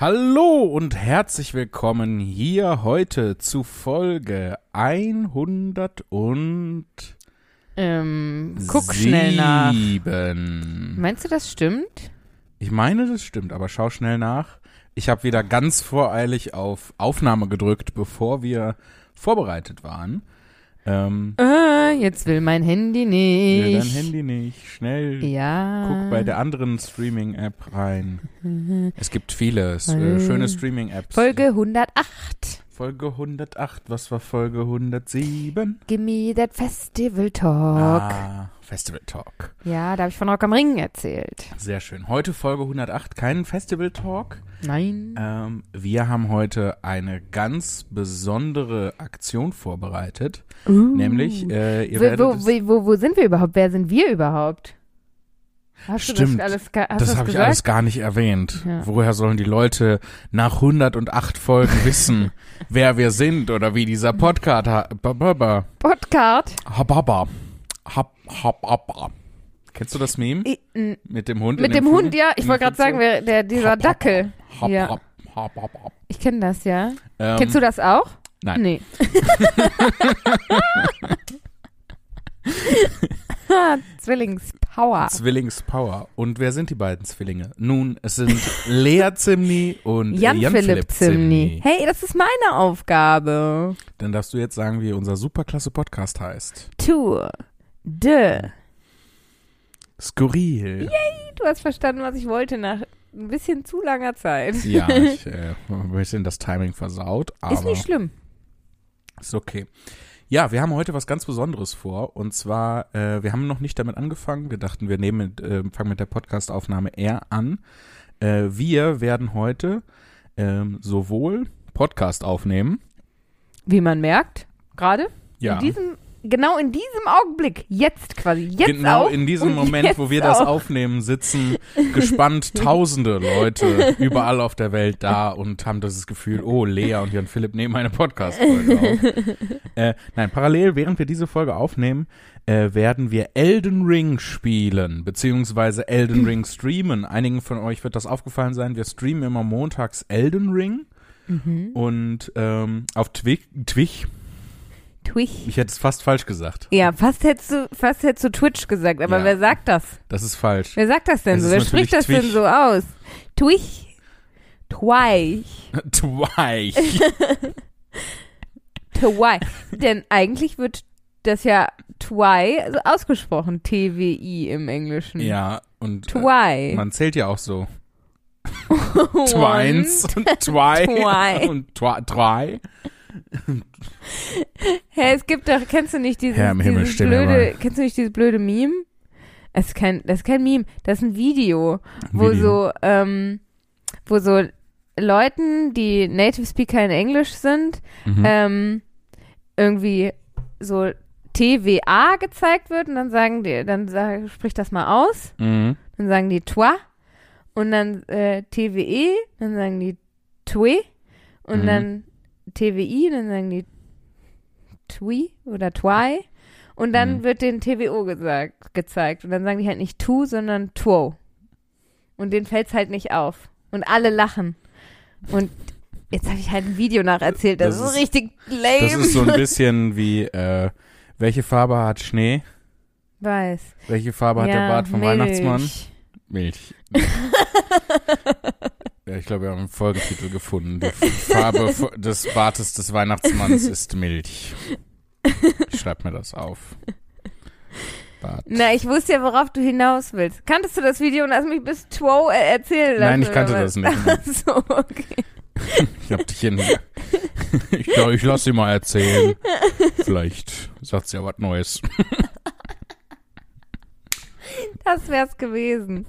Hallo und herzlich willkommen hier heute zu Folge 100 und Ähm, guck schnell nach. Meinst du, das stimmt? Ich meine, das stimmt, aber schau schnell nach. Ich habe wieder ganz voreilig auf Aufnahme gedrückt, bevor wir vorbereitet waren. Ähm, Äh, jetzt will mein Handy nicht. will dein Handy nicht. Schnell Ja. guck bei der anderen Streaming-App rein. Es gibt viele äh, schöne Streaming-Apps. Folge 108. Folge 108. Was war Folge 107? Gimme that Festival Talk. Ah, Festival Talk. Ja, da habe ich von Rock am Ring erzählt. Sehr schön. Heute Folge 108, kein Festival Talk. Nein. Ähm, wir haben heute eine ganz besondere Aktion vorbereitet. Uh. Nämlich, äh, ihr wo, werdet wo, wo, wo, wo sind wir überhaupt? Wer sind wir überhaupt? Hast Stimmt. du das alles, das habe ich alles gar nicht erwähnt. Ja. Woher sollen die Leute nach 108 Folgen wissen, wer wir sind oder wie dieser Podcast ha Bababa. Podcast. Hababa. Hab, hababa. Kennst du das Meme? I- n- Mit dem Hund? Mit dem dem Hund, ja. Ich wollte der gerade sagen, wer, der, dieser hab, Dackel. Hab, Ja. hab, hab, hab, hab. Ich kenne das, ja. Ähm, Kennst du das auch? Nein. Nee. Zwillingspower. Zwillingspower. Und wer sind die beiden Zwillinge? Nun, es sind Lea Zimni und Jan, Jan Philipp Zimni. Hey, das ist meine Aufgabe. Dann darfst du jetzt sagen, wie unser superklasse Podcast heißt. Tour de. Skurril. Du hast verstanden, was ich wollte nach ein bisschen zu langer Zeit. Ja, ich äh, ein bisschen das Timing versaut, aber ist nicht schlimm. ist okay. Ja, wir haben heute was ganz Besonderes vor. Und zwar, äh, wir haben noch nicht damit angefangen. Wir dachten, wir nehmen mit, äh, fangen mit der Podcastaufnahme eher an. Äh, wir werden heute ähm, sowohl Podcast aufnehmen. Wie man merkt, gerade Ja. in diesem, genau in diesem Augenblick, jetzt quasi, jetzt genau in diesem Moment, wo wir das auch. aufnehmen, sitzen gespannt tausende Leute überall auf der Welt da und haben das Gefühl, oh, Lea und Jan Philipp nehmen eine Podcast-Folge auf. äh, nein, parallel, während wir diese Folge aufnehmen, äh, werden wir Elden Ring spielen, beziehungsweise Elden Ring streamen. Einigen von euch wird das aufgefallen sein, wir streamen immer montags Elden Ring Mhm. und ähm, auf Twitch, Twitch, Twitch. ich hätte es fast falsch gesagt. Ja, fast hättest du, fast hättest du Twitch gesagt, aber Ja. wer sagt das? Das ist falsch. Wer sagt das denn Es so? Wer spricht das natürlich denn so aus? Twich. Twich. Twich. Twi. Denn eigentlich wird das ja Twi also ausgesprochen. T-W-I im Englischen. Ja, und äh, Twi. man zählt ja auch so. One. Twins und Twi. und Twi. Hä, es gibt doch, kennst du nicht dieses, Herr im Himmel, dieses blöde, kennst du nicht dieses blöde Meme? Es ist kein, das ist kein Meme, das ist ein Video, wo Video. so, ähm, wo so Leuten, die Native Speaker in Englisch sind, Mhm. ähm, irgendwie so TVA gezeigt wird und dann sagen die, dann sag, sprich das mal aus, mhm. dann sagen die Twa und dann äh, TWE, dann sagen die Twe und Mhm. dann TWI, dann sagen die Twi oder Twi und dann Mhm. wird den TWO gesagt, gezeigt und dann sagen die halt nicht Tu, sondern Two. Und denen fällt's halt nicht auf. Und alle lachen. Und jetzt habe ich halt ein Video nacherzählt, das, Das ist ist- richtig lame. Das ist so ein bisschen wie, äh, welche Farbe hat Schnee? Weiß. Welche Farbe hat ja, der Bart vom Milch. Weihnachtsmann? Milch. ja, ich glaube, wir haben einen Folgetitel gefunden. Die Farbe des Bartes des Weihnachtsmanns ist Milch. Ich schreib mir das auf. Bart. Na, ich wusste ja, worauf du hinaus willst. Kanntest du das Video und hast mich bis Two äh, erzählen lassen? Nein, ich kannte das nicht. So, okay. Ich hab dich in. Ich glaube, ich lass sie mal erzählen. Vielleicht sagt sie ja was Neues. Das wär's gewesen.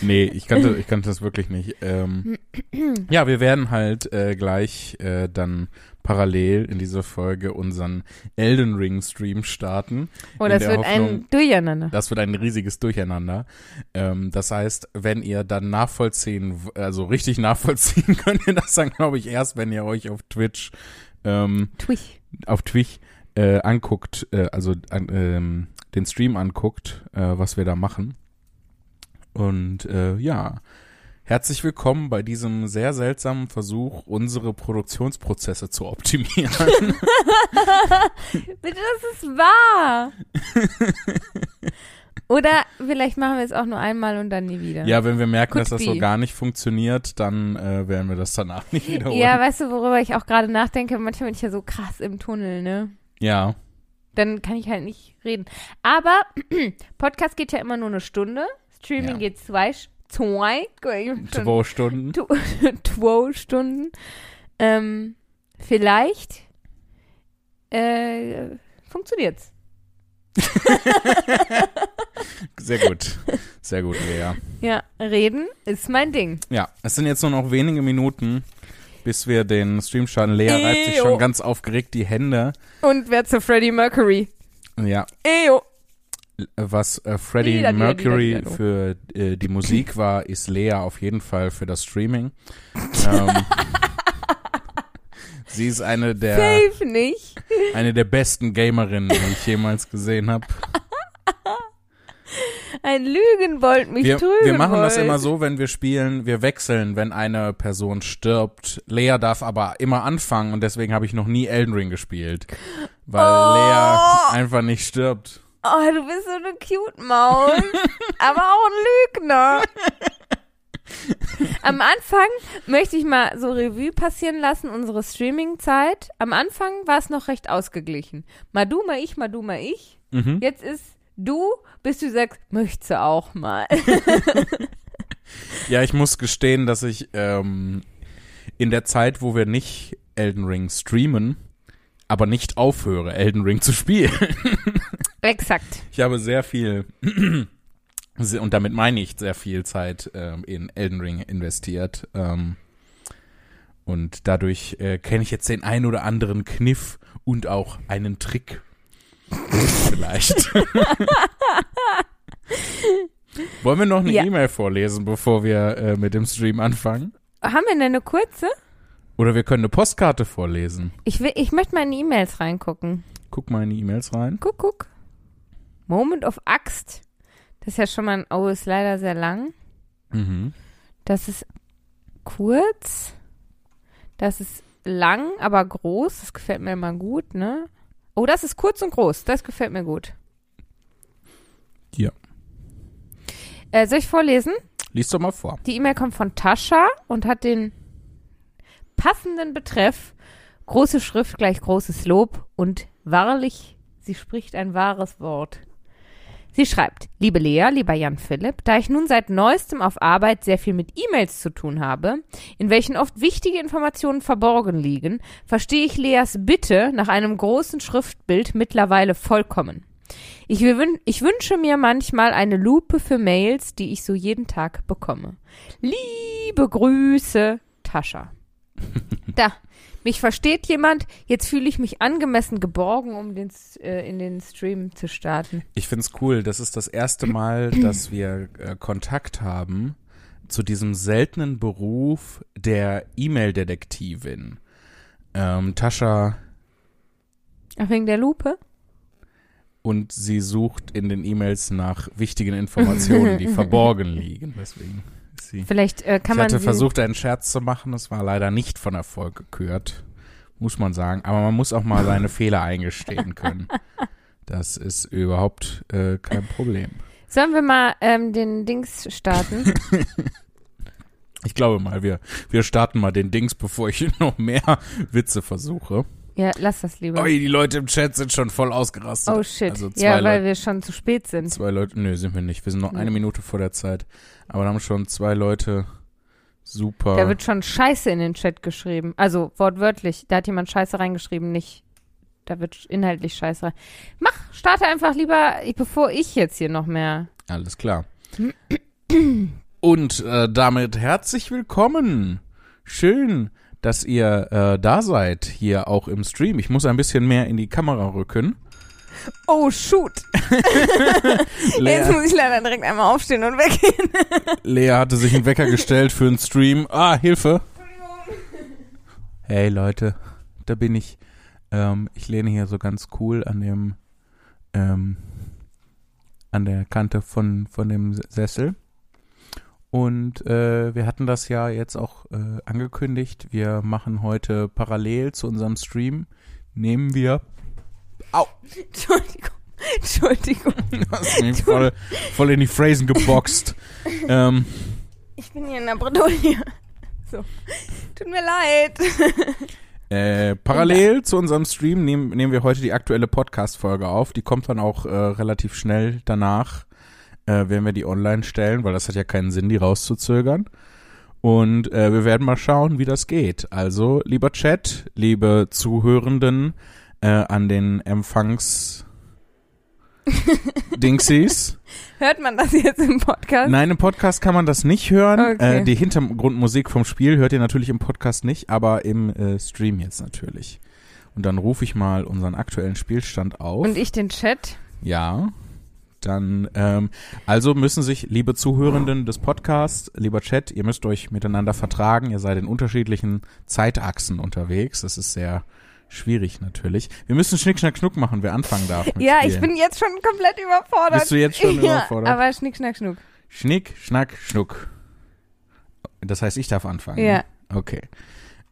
Nee, ich kannte, ich kannte das wirklich nicht. Ähm, ja, wir werden halt äh, gleich äh, dann parallel in dieser Folge unseren Elden Ring Stream starten. Oh, das wird Hoffnung- ein Durcheinander. Das wird ein riesiges Durcheinander. Ähm, das heißt, wenn ihr dann nachvollziehen, also richtig nachvollziehen könnt ihr das dann, glaube ich, erst, wenn ihr euch auf Twitch, ähm, Twich. auf Twitch äh, anguckt, äh, also an, ähm, den Stream anguckt, äh, was wir da machen. Und äh, ja, Herzlich willkommen bei diesem sehr seltsamen Versuch, unsere Produktionsprozesse zu optimieren. Bitte, das ist wahr. Oder vielleicht machen wir es auch nur einmal und dann nie wieder. ja, wenn wir merken, Could dass das so gar nicht funktioniert, dann äh, werden wir das danach nicht wiederholen. Ja, weißt du, worüber ich auch gerade nachdenke? Manchmal bin ich ja so krass im Tunnel, ne? ja. Dann kann ich halt nicht reden. Aber Podcast geht ja immer nur eine Stunde. Streaming Ja. geht zwei, zwei, zwei Stunden. tu- zwei Stunden. Ähm, vielleicht äh, funktioniert's. Sehr gut. Sehr gut, Lea. Ja, reden ist mein Ding. Ja, es sind jetzt nur noch wenige Minuten, bis wir den Stream starten. Lea reibt sich Eyo. schon ganz aufgeregt die Hände. Und wer zu Freddie Mercury? Ja, Eyo. was äh, Freddie dida, Mercury dida. für äh, die Musik war, ist Lea auf jeden Fall für das Streaming. ähm, sie ist eine der, Safe nicht. eine der besten Gamerinnen, die ich jemals gesehen habe. Ein Lügenbold mich Wir, trügen wir machen das wollt. immer so, wenn wir spielen, wir wechseln, wenn eine Person stirbt. Lea darf aber immer anfangen und deswegen habe ich noch nie Elden Ring gespielt. Weil Oh. Lea einfach nicht stirbt. Oh, du bist so eine cute Maus. aber auch ein Lügner. Am Anfang möchte ich mal so Revue passieren lassen, unsere Streaming-Zeit. Am Anfang war es noch recht ausgeglichen. Mal du, mal ich, mal du, mal ich. Mhm. Jetzt ist du, bis du sagst, möchtest du auch mal. Ja, ich muss gestehen, dass ich ähm, in der Zeit, wo wir nicht Elden Ring streamen, aber nicht aufhöre, Elden Ring zu spielen. Exakt. Ich habe sehr viel, und damit meine ich sehr viel Zeit ähm, in Elden Ring investiert. Ähm, und dadurch äh, kenne ich jetzt den einen oder anderen Kniff und auch einen Trick. Vielleicht. Wollen wir noch eine Ja. E-Mail vorlesen, bevor wir äh, mit dem Stream anfangen? Haben wir denn eine kurze? Oder wir können eine Postkarte vorlesen. Ich, will, ich möchte mal in die E-Mails reingucken. Guck mal in die E-Mails rein. Guck, guck. Moment of Axt. Das ist ja schon mal ein, oh, ist leider sehr lang. Mhm. Das ist kurz. Das ist lang, aber groß. Das gefällt mir immer gut, ne? Oh, das ist kurz und groß. Das gefällt mir gut. Ja. Äh, soll ich vorlesen? Lies doch mal vor. Die E-Mail kommt von Tascha und hat den passenden Betreff große Schrift gleich großes Lob und wahrlich, sie spricht ein wahres Wort. Sie schreibt, liebe Lea, lieber Jan Philipp, da ich nun seit neuestem auf Arbeit sehr viel mit E-Mails zu tun habe, in welchen oft wichtige Informationen verborgen liegen, verstehe ich Leas Bitte nach einem großen Schriftbild mittlerweile vollkommen. Ich, wün ich wünsche mir manchmal eine Lupe für Mails, die ich so jeden Tag bekomme. Liebe Grüße, Tascha. da, mich versteht jemand. Jetzt fühle ich mich angemessen geborgen, um den, äh, in den Stream zu starten. Ich find's cool. Das ist das erste Mal, dass wir äh, Kontakt haben zu diesem seltenen Beruf der E-Mail-Detektivin. Ähm, Tascha Ach, wegen der Lupe? und sie sucht in den E-Mails nach wichtigen Informationen, die verborgen liegen. Deswegen sie. Vielleicht äh, kann ich man hatte sie versucht, einen Scherz zu machen. Das war leider nicht von Erfolg gekürt, muss man sagen. Aber man muss auch mal seine Fehler eingestehen können. Das ist überhaupt äh, kein Problem. Sollen wir mal ähm, den Dings starten? Ich glaube mal, wir, wir starten mal den Dings, bevor ich noch mehr Witze versuche. Ja, lass das lieber. Ui, die Leute im Chat sind schon voll ausgerastet. oh shit. Also ja, weil Leute, wir schon zu spät sind. zwei Leute, nö, sind wir nicht. Wir sind noch eine. Minute vor der Zeit. Aber da haben schon zwei Leute super. Da wird schon Scheiße in den Chat geschrieben. Also wortwörtlich. Da hat jemand Scheiße reingeschrieben, nicht. Da wird inhaltlich Scheiße rein. Mach, starte einfach lieber, bevor ich jetzt hier noch mehr. Alles klar. Und äh, damit herzlich willkommen. Schön, dass ihr äh, da seid, hier auch im Stream. Ich muss ein bisschen mehr in die Kamera rücken. Oh, shoot. Jetzt muss ich leider direkt einmal aufstehen und weggehen. Lea hatte sich einen Wecker gestellt für einen Stream. Ah, Hilfe. Hey Leute, da bin ich. Ähm, ich lehne hier so ganz cool an dem, ähm, an der Kante von, von dem Sessel. Und äh, wir hatten das ja jetzt auch äh, angekündigt. Wir machen heute parallel zu unserem Stream, nehmen wir. Au! Entschuldigung. Entschuldigung. Du hast mich voll, voll in die Phrasen geboxt. ähm, Ich bin hier in der Bredouille. So. Tut mir leid. Äh, parallel zu unserem Stream nehmen, nehmen wir heute die aktuelle Podcast-Folge auf. Die kommt dann auch äh, relativ schnell danach, äh, werden wir die online stellen, weil das hat ja keinen Sinn, die rauszuzögern. Und äh, wir werden mal schauen, wie das geht. Also, lieber Chat, liebe Zuhörenden äh, an den Empfangs Dingsies. Hört man das jetzt im Podcast? Nein, im Podcast kann man das nicht hören. Okay. Äh, die Hintergrundmusik vom Spiel hört ihr natürlich im Podcast nicht, aber im äh, Stream jetzt natürlich. Und dann rufe ich mal unseren aktuellen Spielstand auf. Und ich den Chat. ja. Dann, ähm, also müssen sich, liebe Zuhörenden des Podcasts, lieber Chat, ihr müsst euch miteinander vertragen. Ihr seid in unterschiedlichen Zeitachsen unterwegs. Das ist sehr schwierig natürlich. Wir müssen Schnick, Schnack, Schnuck machen, wer anfangen darf. Ja, ich Spielen. bin jetzt schon komplett überfordert. Bist du jetzt schon ja, überfordert? Aber schnick, schnack, schnuck. Schnick, Schnack, Schnuck. Das heißt, ich darf anfangen. Ja. ne? Okay.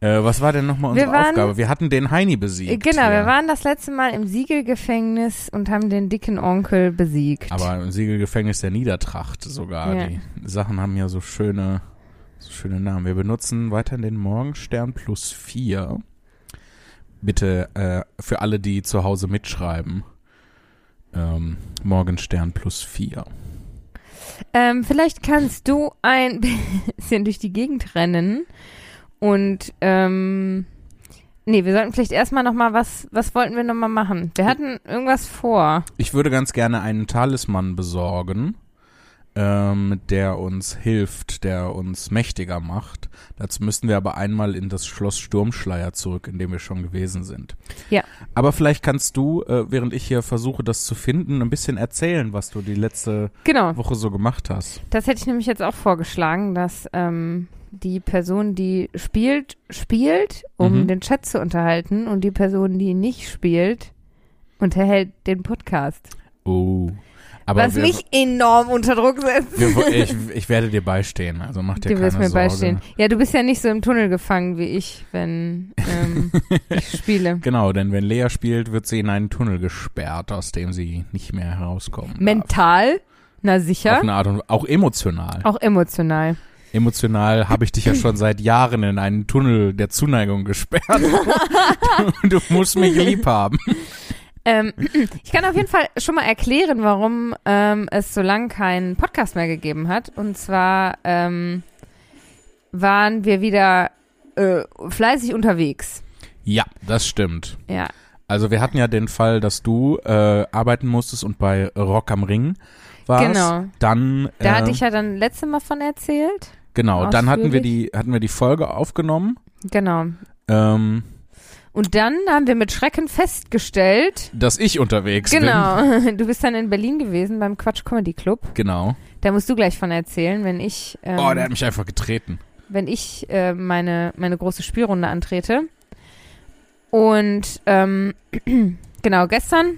Äh, was war denn nochmal unsere Wir waren- Aufgabe? Wir hatten den Heini besiegt. Genau, hier. wir waren das letzte Mal im Siegelgefängnis und haben den dicken Onkel besiegt. Aber im Siegelgefängnis der Niedertracht sogar. Ja. Die Sachen haben ja so schöne, so schöne Namen. Wir benutzen weiterhin den Morgenstern plus vier. Bitte äh, für alle, die zu Hause mitschreiben. Ähm, Morgenstern plus vier. Ähm, vielleicht kannst du ein bisschen durch die Gegend rennen und ähm, nee, wir sollten vielleicht erstmal noch mal was was wollten wir noch mal machen? Wir hatten irgendwas vor. Ich würde ganz gerne einen Talisman besorgen, ähm, der uns hilft, der uns mächtiger macht. Dazu müssten wir aber einmal in das Schloss Sturmschleier zurück, in dem wir schon gewesen sind. Ja. Aber vielleicht kannst du, äh, während ich hier versuche, das zu finden, ein bisschen erzählen, was du die letzte Genau. Woche so gemacht hast. Das hätte ich nämlich jetzt auch vorgeschlagen, dass ähm, die Person, die spielt, spielt, um Mhm. den Chat zu unterhalten und die Person, die nicht spielt, unterhält den Podcast. Oh. Aber was wir, mich enorm unter Druck setzt. wir, ich, ich werde dir beistehen, also mach dir Du keine wirst mir beistehen. Ja, du bist ja nicht so im Tunnel gefangen wie ich, wenn ähm, ich spiele. Genau, denn wenn Lea spielt, wird sie in einen Tunnel gesperrt, aus dem sie nicht mehr herauskommen darf. Mental, na Auf sicher, eine Art und auch emotional. auch emotional. Emotional habe ich dich ja schon seit Jahren in einen Tunnel der Zuneigung gesperrt. du, du musst mich lieb haben. Ähm, ich kann auf jeden Fall schon mal erklären, warum ähm, es so lange keinen Podcast mehr gegeben hat. Und zwar ähm, waren wir wieder äh, fleißig unterwegs. Ja, das stimmt. Ja, Also wir hatten ja den Fall, dass du äh, arbeiten musstest und bei Rock am Ring warst. Genau. Dann da äh, hatte ich ja dann letzte Mal von erzählt. Genau. Dann hatten wir die hatten wir die Folge aufgenommen. Genau. Ähm, Und dann haben wir mit Schrecken festgestellt, dass ich unterwegs bin. genau, du bist dann in Berlin gewesen beim Quatsch Comedy Club. Genau. Da musst du gleich von erzählen, wenn ich, ähm, Oh, der hat mich einfach getreten. wenn ich äh, meine, meine große Spielrunde antrete. Und ähm, genau, gestern,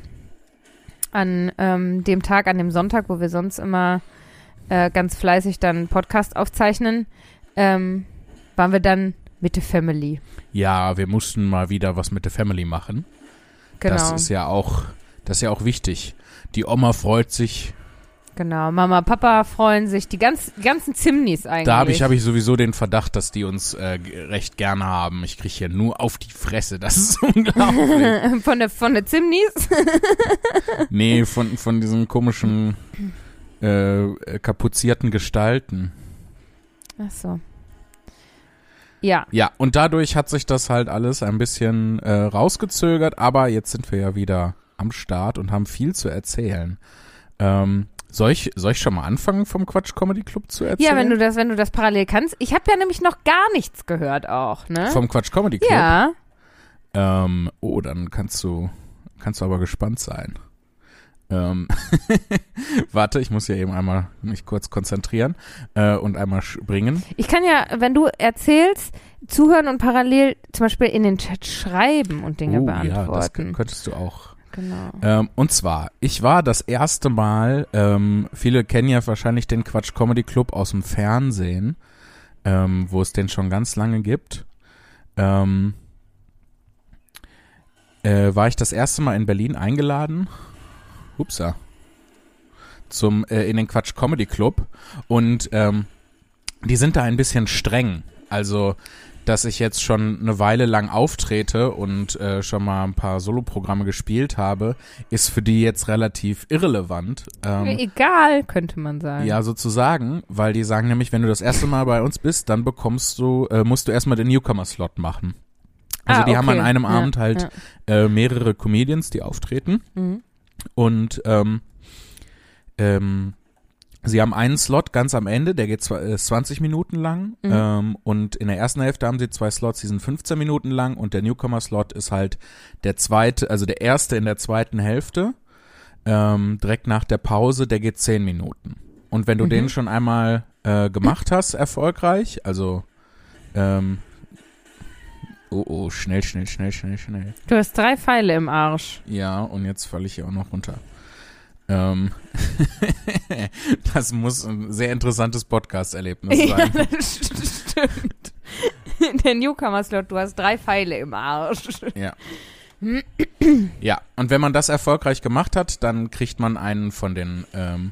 an ähm, dem Tag, an dem Sonntag, wo wir sonst immer äh, ganz fleißig dann Podcast aufzeichnen, ähm, waren wir dann mit der Family. Ja, wir mussten mal wieder was mit der Family machen. Genau, Das ist ja auch, das ist ja auch wichtig. Die Oma freut sich. genau. Mama, Papa freuen sich, die, ganz, die ganzen Zimnis eigentlich. Da habe ich, hab ich sowieso den Verdacht, dass die uns äh, recht gerne haben. Ich kriege hier nur auf die Fresse. Das ist unglaublich. von der, von der Zimnis? nee, von, von diesen komischen äh, kapuzierten Gestalten. Ach so. Ja, Ja, und dadurch hat sich das halt alles ein bisschen äh, rausgezögert, aber jetzt sind wir ja wieder am Start und haben viel zu erzählen. Ähm, soll ich, soll ich schon mal anfangen vom Quatsch Comedy Club zu erzählen? Ja, wenn du das, wenn du das parallel kannst. Ich habe ja nämlich noch gar nichts gehört auch, ne? Vom Quatsch Comedy Club? ja. Ähm, oh, dann kannst du, kannst du aber gespannt sein. Ähm, warte, ich muss ja eben einmal mich kurz konzentrieren äh, und einmal springen. Ich kann ja, wenn du erzählst, zuhören und parallel zum Beispiel in den Chat schreiben und Dinge oh, ja, das beantworten. könntest du auch. Genau. Ähm, und zwar, ich war das erste Mal, ähm, viele kennen ja wahrscheinlich den Quatsch Comedy Club aus dem Fernsehen, ähm, wo es den schon ganz lange gibt. Ähm, äh, war ich das erste Mal in Berlin eingeladen. Upsa. Zum, äh, in den Quatsch Comedy Club. Und ähm, die sind da ein bisschen streng. Also dass ich jetzt schon eine Weile lang auftrete und äh, schon mal ein paar Soloprogramme gespielt habe, ist für die jetzt relativ irrelevant. Ähm, Egal, könnte man sagen. ja, sozusagen, weil die sagen nämlich, wenn du das erste Mal bei uns bist, dann bekommst du, äh, musst du erstmal den Newcomer-Slot machen. Also Ah, die haben an okay. einem Ja, Abend halt ja. äh, mehrere Comedians, die auftreten. Mhm. Und ähm, ähm, sie haben einen Slot ganz am Ende, der geht zwa- äh, 20 Minuten lang. Mhm. Ähm, und in der ersten Hälfte haben sie zwei Slots, die sind 15 Minuten lang. Und der Newcomer-Slot ist halt der zweite, also der erste in der zweiten Hälfte. Ähm, direkt nach der Pause, der geht 10 Minuten. Und wenn du Mhm. den schon einmal äh, gemacht hast, erfolgreich, also ähm, Oh, oh, schnell, schnell, schnell, schnell, schnell. Du hast drei Pfeile im Arsch. Ja, und jetzt falle ich hier auch noch runter. Ähm, das muss ein sehr interessantes Podcast-Erlebnis Ja, sein. das stimmt. Der Newcomer-Slot, du hast drei Pfeile im Arsch. Ja. ja, und wenn man das erfolgreich gemacht hat, dann kriegt man einen von den ähm,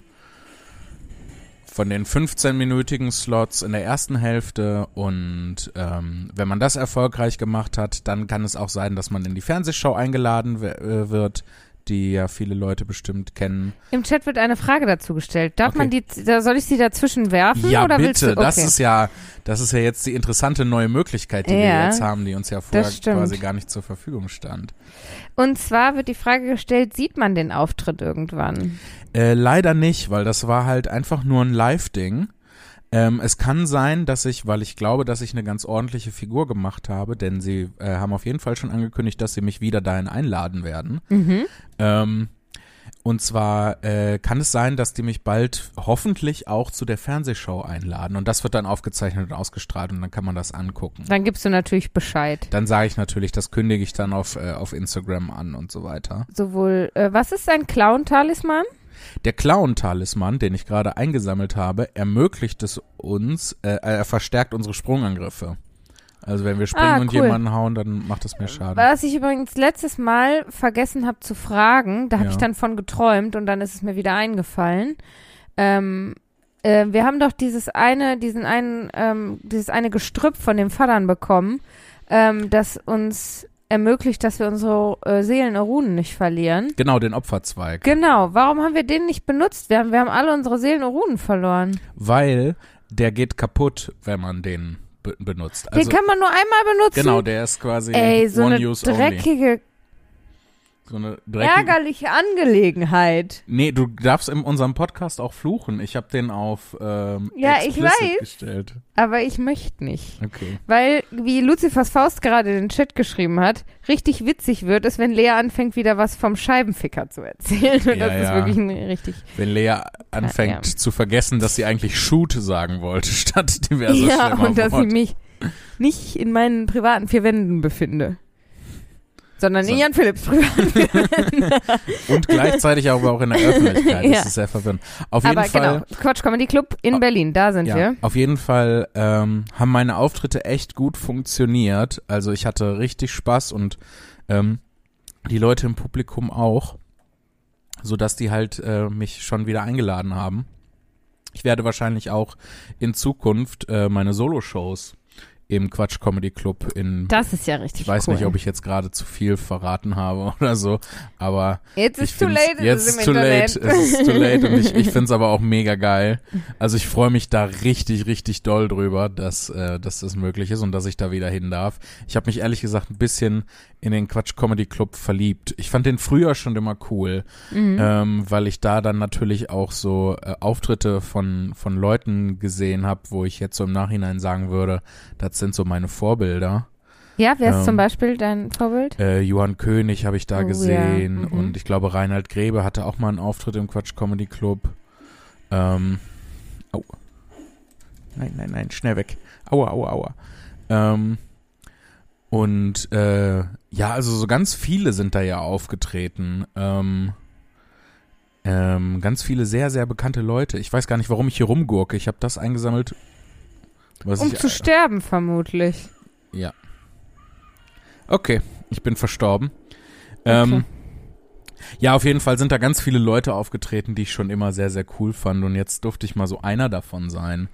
von den 15-minütigen Slots in der ersten Hälfte und ähm, wenn man das erfolgreich gemacht hat, dann kann es auch sein, dass man in die Fernsehshow eingeladen äh, wird, die ja viele Leute bestimmt kennen. Im Chat wird eine Frage dazu gestellt. Darf Okay. man die, da soll ich sie dazwischen werfen? Ja, oder willst bitte. du? Okay. Das ist ja, das ist ja jetzt die interessante neue Möglichkeit, die wir Ja, jetzt haben, die uns ja vorher quasi gar nicht zur Verfügung stand. Und zwar wird die Frage gestellt, sieht man den Auftritt irgendwann? Äh, leider nicht, weil das war halt einfach nur ein Live-Ding. Ähm, es kann sein, dass ich, weil ich glaube, dass ich eine ganz ordentliche Figur gemacht habe, denn sie äh, haben auf jeden Fall schon angekündigt, dass sie mich wieder dahin einladen werden. Mhm. Ähm, und zwar äh, kann es sein, dass die mich bald hoffentlich auch zu der Fernsehshow einladen. Und das wird dann aufgezeichnet und ausgestrahlt und dann kann man das angucken. Dann gibst du natürlich Bescheid. Dann sage ich natürlich, das kündige ich dann auf, äh, auf Instagram an und so weiter. Sowohl, äh, was ist ein Clown-Talisman? Der Clown-Talisman, den ich gerade eingesammelt habe, ermöglicht es uns, äh, er verstärkt unsere Sprungangriffe. Also wenn wir springen Ah, und cool. jemanden hauen, dann macht das mehr Schaden. Was ich übrigens letztes Mal vergessen habe zu fragen, da habe Ja. ich dann von geträumt und dann ist es mir wieder eingefallen. Ähm, äh, wir haben doch dieses eine, diesen einen, ähm, dieses eine Gestrüpp von dem Vatern bekommen, ähm, das uns ermöglicht, dass wir unsere äh, Seelenerunen nicht verlieren. Genau, den Opferzweig. Genau, warum haben wir den nicht benutzt? Wir haben, wir haben alle unsere Seelenerunen verloren. Weil der geht kaputt, wenn man den be benutzt. Also, den kann man nur einmal benutzen. genau, der ist quasi Ey, so one eine use only. So eine dreckige. ärgerliche Angelegenheit. Nee, du darfst in unserem Podcast auch fluchen. Ich habe den auf ähm, Ja, ich weiß. gestellt. Aber ich möchte nicht. Okay. Weil, wie Luzifers Faust gerade in den Chat geschrieben hat, richtig witzig wird es, wenn Lea anfängt, wieder was vom Scheibenficker zu erzählen. Und Ja, das ist ja. wirklich ein richtig. Wenn Lea anfängt ja. zu vergessen, dass sie eigentlich Shoot sagen wollte, statt diverse ja, und dass ich Worte. mich nicht in meinen privaten vier Wänden befinde. Sondern in So. Jan Philipps privaten. Und gleichzeitig aber auch in der Öffentlichkeit. Ja. Das ist sehr verwirrend. Auf jeden Aber Fall. genau, Quatsch Comedy Club in Oh, Berlin, da sind Ja, wir. auf jeden Fall ähm, haben meine Auftritte echt gut funktioniert. Also ich hatte richtig Spaß und ähm, die Leute im Publikum auch, so dass die halt äh, mich schon wieder eingeladen haben. Ich werde wahrscheinlich auch in Zukunft äh, meine Solo-Shows im Quatsch Comedy Club in Das ist ja richtig ich weiß cool. nicht, ob ich jetzt gerade zu viel verraten habe oder so, aber Jetzt ist too late, Jetzt es ist too Internet. late. Es ist too late und ich, ich finde es aber auch mega geil. Also ich freue mich da richtig, richtig doll drüber, dass, äh, dass das möglich ist und dass ich da wieder hin darf. Ich habe mich ehrlich gesagt ein bisschen in den Quatsch Comedy Club verliebt. Ich fand den früher schon immer cool, Mhm. ähm, weil ich da dann natürlich auch so äh, Auftritte von, von Leuten gesehen habe, wo ich jetzt so im Nachhinein sagen würde, das sind so meine Vorbilder. Ja, wer ist ähm, zum Beispiel dein Vorbild? Äh, Johann König habe ich da Oh, ja. gesehen Mhm. und ich glaube Reinhard Grebe hatte auch mal einen Auftritt im Quatsch Comedy Club. Ähm, au. Nein, nein, nein, schnell weg. Aua, aua, aua. Ähm, Und äh, ja, also so ganz viele sind da ja aufgetreten. Ähm, ähm, ganz viele sehr, sehr bekannte Leute. Ich weiß gar nicht, warum ich hier rumgurke. Ich habe das eingesammelt. Was Um ich, zu sterben, vermutlich. Ja. Okay, ich bin verstorben. Ähm, Okay. ja, auf jeden Fall sind da ganz viele Leute aufgetreten, die ich schon immer sehr, sehr cool fand. Und jetzt durfte ich mal so einer davon sein.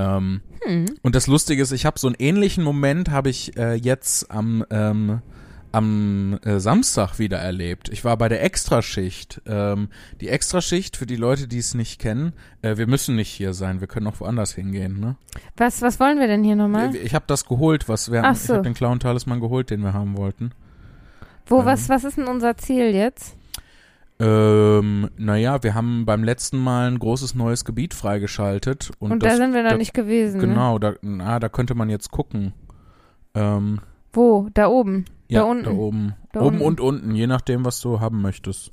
Ähm, Hm. und das Lustige ist, ich habe so einen ähnlichen Moment, habe ich äh, jetzt am, ähm, am äh, Samstag wieder erlebt. Ich war bei der Extraschicht. Ähm, die Extraschicht, für die Leute, die es nicht kennen, äh, wir müssen nicht hier sein, wir können auch woanders hingehen. Ne? Was, was wollen wir denn hier nochmal? Ich habe das geholt, was wir Ich so. habe den Clown-Talisman geholt, den wir haben wollten. Wo, ähm, was, was ist denn unser Ziel jetzt? Ähm, naja, wir haben beim letzten Mal ein großes neues Gebiet freigeschaltet. Und, Und, das, da sind wir noch da- nicht gewesen. Ne? Genau, da, na, da könnte man jetzt gucken. Ähm, Wo? Da oben. ja, da unten. da oben. Da oben unten. und unten, je nachdem, was du haben möchtest.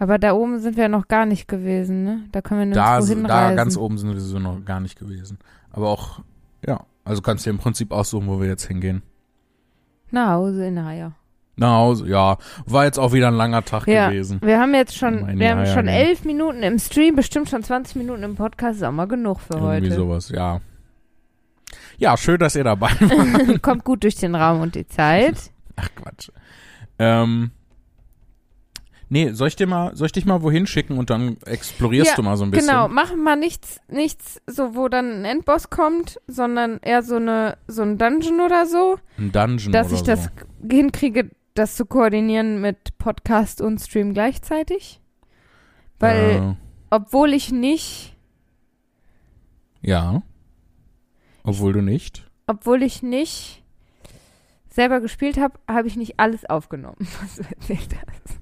Aber da oben sind wir noch gar nicht gewesen, ne? Da können wir Da, da hinreisen. ganz oben sind wir so noch gar nicht gewesen. Aber auch, ja, also kannst du im Prinzip aussuchen, wo wir jetzt hingehen. Nach Hause in Haier. Nach Hause, ja. War jetzt auch wieder ein langer Tag Ja. gewesen. Wir haben jetzt schon, Mal in die wir haben Haier schon gehen. elf Minuten im Stream, bestimmt schon 20 Minuten im Podcast, ist auch mal genug für Irgendwie heute. sowas, ja. Ja, schön, dass ihr dabei wart. Kommt gut durch den Raum und die Zeit. Ach Quatsch. Ähm, nee, soll ich dir mal, soll ich dich mal wohin schicken und dann explorierst Ja, du mal so ein bisschen? Genau, machen mal nichts, nichts so, wo dann ein Endboss kommt, sondern eher so eine, so ein Dungeon oder so, Ein Dungeon dass ich das so. hinkriege, das zu koordinieren mit Podcast und Stream gleichzeitig. Weil, Äh, obwohl ich nicht, ja. Obwohl du nicht. obwohl ich nicht selber gespielt habe, habe ich nicht alles aufgenommen, was du erzählt hast.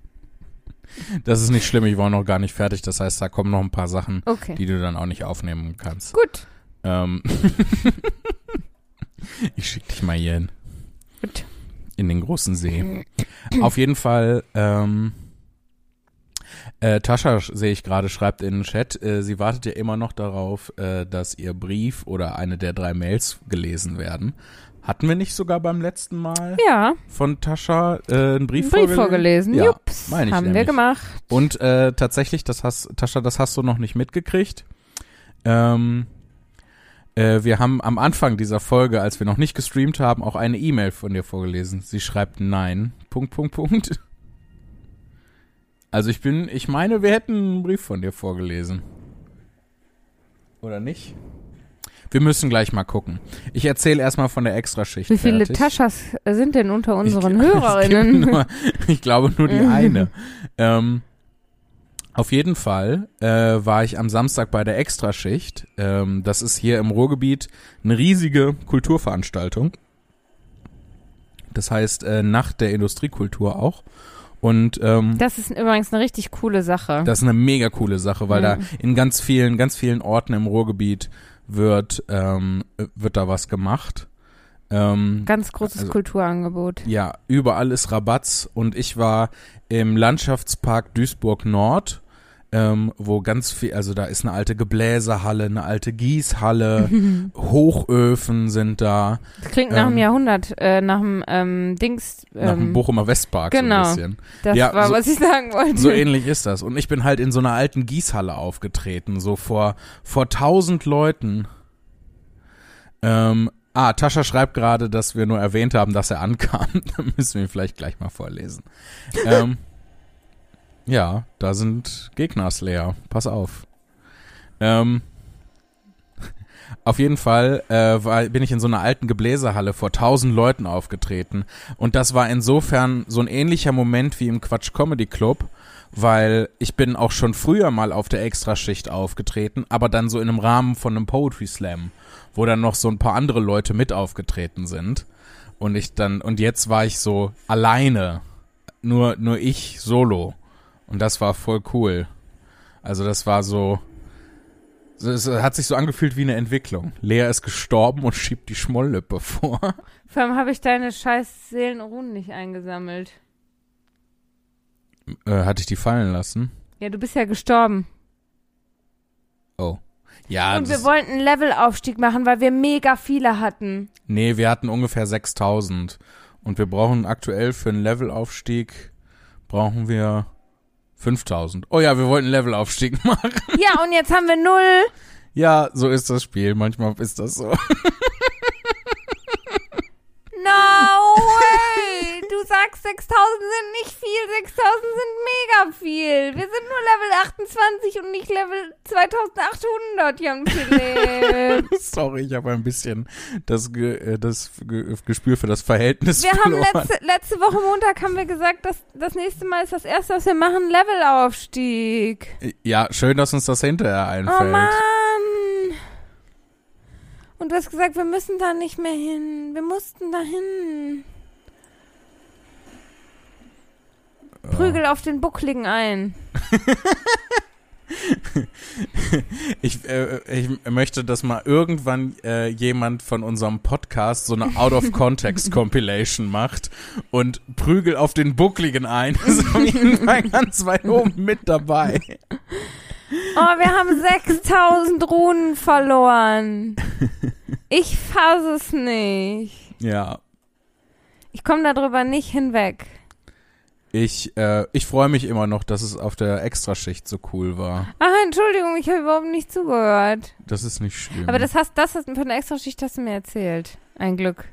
Das ist nicht schlimm, ich war noch gar nicht fertig. Das heißt, da kommen noch ein paar Sachen, Okay. die du dann auch nicht aufnehmen kannst. Gut. Ähm, ich schick dich mal hier hin. Gut. In den großen See. Auf jeden Fall, ähm, äh, Tascha, sch- sehe ich gerade, schreibt in den Chat, äh, sie wartet ja immer noch darauf, äh, dass ihr Brief oder eine der drei Mails gelesen werden. Hatten wir nicht sogar beim letzten Mal Ja, von Tascha äh, einen Brief, Brief vorgelesen. Ja, Jups, meine ich haben wir nämlich. gemacht. Und äh, tatsächlich, das hast, Tascha, das hast du noch nicht mitgekriegt. Ähm, äh, wir haben am Anfang dieser Folge, als wir noch nicht gestreamt haben, auch eine E-Mail von dir vorgelesen. Sie schreibt nein. Punkt, Punkt, Punkt. Also ich bin, ich meine, wir hätten einen Brief von dir vorgelesen. Oder nicht? Wir müssen gleich mal gucken. Ich erzähle erstmal von der Extraschicht. Wie viele fertig. Taschas sind denn unter unseren ich, Hörerinnen? Nur, ich glaube nur die eine. ähm, auf jeden Fall äh, war ich am Samstag bei der Extraschicht. Ähm, das ist hier im Ruhrgebiet eine riesige Kulturveranstaltung. Das heißt äh, Nacht der Industriekultur auch. Und ähm, Das ist übrigens eine richtig coole Sache. das ist eine mega coole Sache, weil Ja. da in ganz vielen, ganz vielen Orten im Ruhrgebiet wird, ähm, wird da was gemacht. Ähm, Ganz großes also- Kulturangebot. ja, überall ist Rabatz und ich war im Landschaftspark Duisburg Nord, ähm, wo ganz viel, also da ist eine alte Gebläsehalle, eine alte Gießhalle, Hochöfen sind da, Das klingt nach dem Ähm, Jahrhundert, äh, nach dem ähm, Dings. Ähm, nach dem Bochumer Westpark genau. so ein bisschen. Das Ja, war, so- was ich sagen wollte. So ähnlich ist das. Und ich bin halt in so einer alten Gießhalle aufgetreten, so vor, vor tausend Leuten. Ähm, ah, Tascha schreibt gerade, dass wir nur erwähnt haben, dass er ankam. Dann müssen wir ihn vielleicht gleich mal vorlesen. ähm, ja, da sind Gegners leer. Pass auf. Ähm, auf jeden Fall äh, war, bin ich in so einer alten Gebläsehalle vor tausend Leuten aufgetreten. Und das war insofern so ein ähnlicher Moment wie im Quatsch Comedy Club, weil ich bin auch schon früher mal auf der Extraschicht aufgetreten, aber dann so in einem Rahmen von einem Poetry Slam, wo dann noch so ein paar andere Leute mit aufgetreten sind. Und ich dann, und jetzt war ich so alleine. Nur, nur ich solo. Und das war voll cool. Also das war so, es hat sich so angefühlt wie eine Entwicklung. Lea ist gestorben und schiebt die Schmolllippe vor. Vor allem habe ich deine scheiß Seelenruhen nicht eingesammelt. Äh, hatte ich die fallen lassen? Ja, du bist ja gestorben. Oh. Ja, Und wir wollten einen Levelaufstieg machen, weil wir mega viele hatten. nee, wir hatten ungefähr 6000. Und wir brauchen aktuell für einen Levelaufstieg brauchen wir 5000. Oh ja, wir wollten Levelaufstieg machen. Ja, und jetzt haben wir null. Ja, so ist das Spiel. Manchmal ist das so. No way! Du sagst, 6000 sind nicht viel, 6000 sind mega viel. Wir sind nur Level 28 und nicht Level 2800, Jan Philipp. Sorry, ich habe ein bisschen das, Ge äh, das Ge Gespür für das Verhältnis Wir haben verloren. letzte, letzte Woche Montag haben wir gesagt, dass das nächste Mal ist das erste, was wir machen, Levelaufstieg. ja, schön, dass uns das hinterher einfällt. Oh Mann! Und du hast gesagt, wir müssen da nicht mehr hin. Wir mussten da hin. Prügel auf den Buckligen ein. Ich, äh, ich möchte, dass mal irgendwann äh, jemand von unserem Podcast so eine Out-of-Context-Compilation macht und Prügel auf den Buckligen ein. Das ist auf jeden Fall ganz weit oben mit dabei. Oh, wir haben 6000 Runen verloren. Ich fasse es nicht. Ja, Ich komme darüber nicht hinweg. Ich, äh, ich freue mich immer noch, dass es auf der Extraschicht so cool war. Ach, Entschuldigung, ich habe überhaupt nicht zugehört. Das ist nicht schlimm. Aber das hast, das hast, von der Extraschicht hast du mir erzählt. Ein Glück.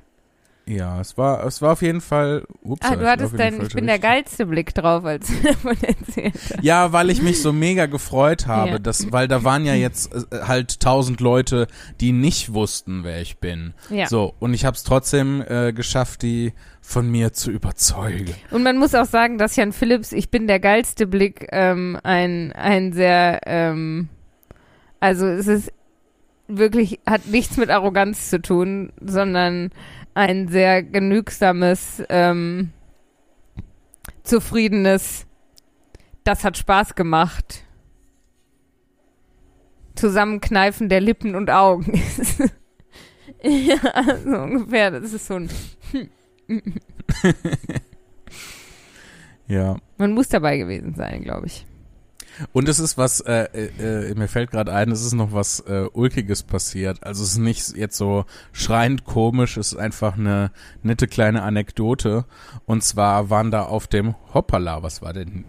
Ja, es war, es war auf jeden Fall. Ups, Ah, du hattest deinen, ich bin der geilste Blick drauf, als du davon erzählt hast. Ja, weil ich mich so mega gefreut habe, Ja. dass, weil da waren ja jetzt äh, halt tausend Leute, die nicht wussten, wer ich bin. Ja. So, und ich habe es trotzdem äh, geschafft, die von mir zu überzeugen. Und man muss auch sagen, dass Jan Philipps, ich bin der geilste Blick, ähm, ein, ein sehr, ähm, also es ist wirklich, hat nichts mit Arroganz zu tun, sondern ein sehr genügsames, ähm, zufriedenes, das hat Spaß gemacht. Zusammenkneifen der Lippen und Augen. ja, so ungefähr. Das ist so ein, Ja. man muss dabei gewesen sein, glaube ich. Und es ist was, äh, äh, äh, mir fällt gerade ein, es ist noch was äh, Ulkiges passiert. Also es ist nicht jetzt so schreiend komisch, es ist einfach eine nette kleine Anekdote. Und zwar waren da auf dem Hoppala, was war denn?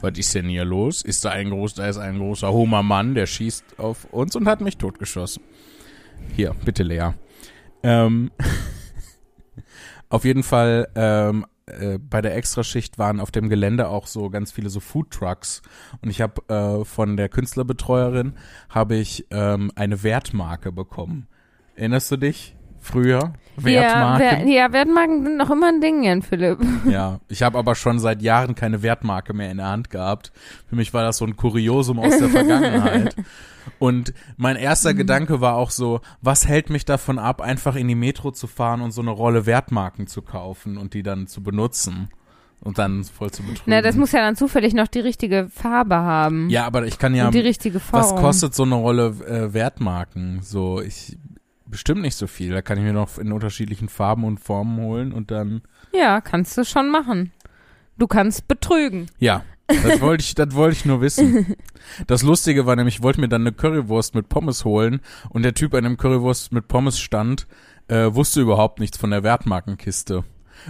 Was ist denn hier los? Ist da ein groß, da ist ein großer homer Mann, der schießt auf uns und hat mich totgeschossen. Hier, bitte Lea. Ähm, auf jeden Fall, ähm, äh, bei der Extraschicht waren auf dem Gelände auch so ganz viele so Food Trucks und ich habe äh, von der Künstlerbetreuerin habe ich ähm, eine Wertmarke bekommen. Erinnerst du dich? Früher Wertmarken. Ja, Wer, ja, Wertmarken sind noch immer ein Ding, Jan Philipp. Ja, ich habe aber schon seit Jahren keine Wertmarke mehr in der Hand gehabt. Für mich war das so ein Kuriosum aus der Vergangenheit. Und mein erster Mhm. Gedanke war auch so, was hält mich davon ab, einfach in die Metro zu fahren und so eine Rolle Wertmarken zu kaufen und die dann zu benutzen und dann voll zu betrügen. Na, das muss ja dann zufällig noch die richtige Farbe haben. ja, aber ich kann ja, Und die richtige Form. was kostet so eine Rolle äh, Wertmarken? So, ich, bestimmt nicht so viel. Da kann ich mir noch in unterschiedlichen Farben und Formen holen und dann Ja, kannst du schon machen. Du kannst betrügen. Ja, das wollte ich, das wollte ich nur wissen. Das Lustige war nämlich, ich wollte mir dann eine Currywurst mit Pommes holen und der Typ an dem Currywurst mit Pommes stand, äh, wusste überhaupt nichts von der Wertmarkenkiste.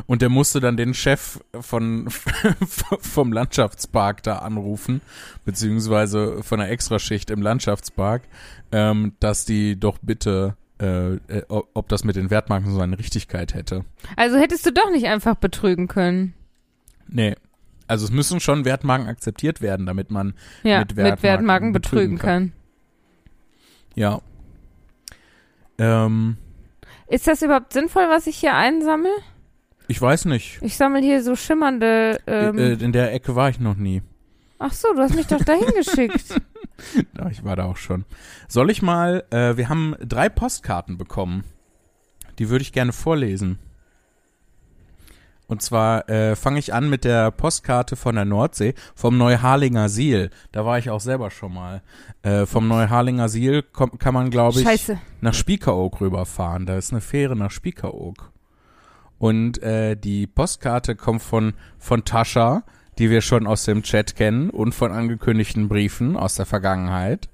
Und der musste dann den Chef von, vom Landschaftspark da anrufen, beziehungsweise von der Extraschicht im Landschaftspark, ähm, dass die doch bitte, äh, äh, ob ob das mit den Wertmarken so eine Richtigkeit hätte. Also hättest du doch nicht einfach betrügen können. Nee. Also es müssen schon Wertmarken akzeptiert werden, damit man Ja, Mit mit Wertmarken Wertmarken, betrügen betrügen kann. Ja. Ähm, Ist das überhaupt sinnvoll, was ich hier einsammle? ich weiß nicht. Ich sammle hier so schimmernde. Ähm, Äh, in der Ecke war ich noch nie. ach so, du hast mich doch dahin geschickt. Ja, ich war da auch schon. Soll ich mal, äh, wir haben drei Postkarten bekommen. Die würde ich gerne vorlesen. Und zwar äh, fange ich an mit der Postkarte von der Nordsee, vom Neuharlinger Siel. Da war ich auch selber schon mal. Äh, vom Neuharlinger Siel kann man, glaube ich, Scheiße. nach Spiekeroog rüberfahren. Da ist eine Fähre nach Spiekeroog. Und äh, die Postkarte kommt von, von Tascha, die wir schon aus dem Chat kennen und von angekündigten Briefen aus der Vergangenheit.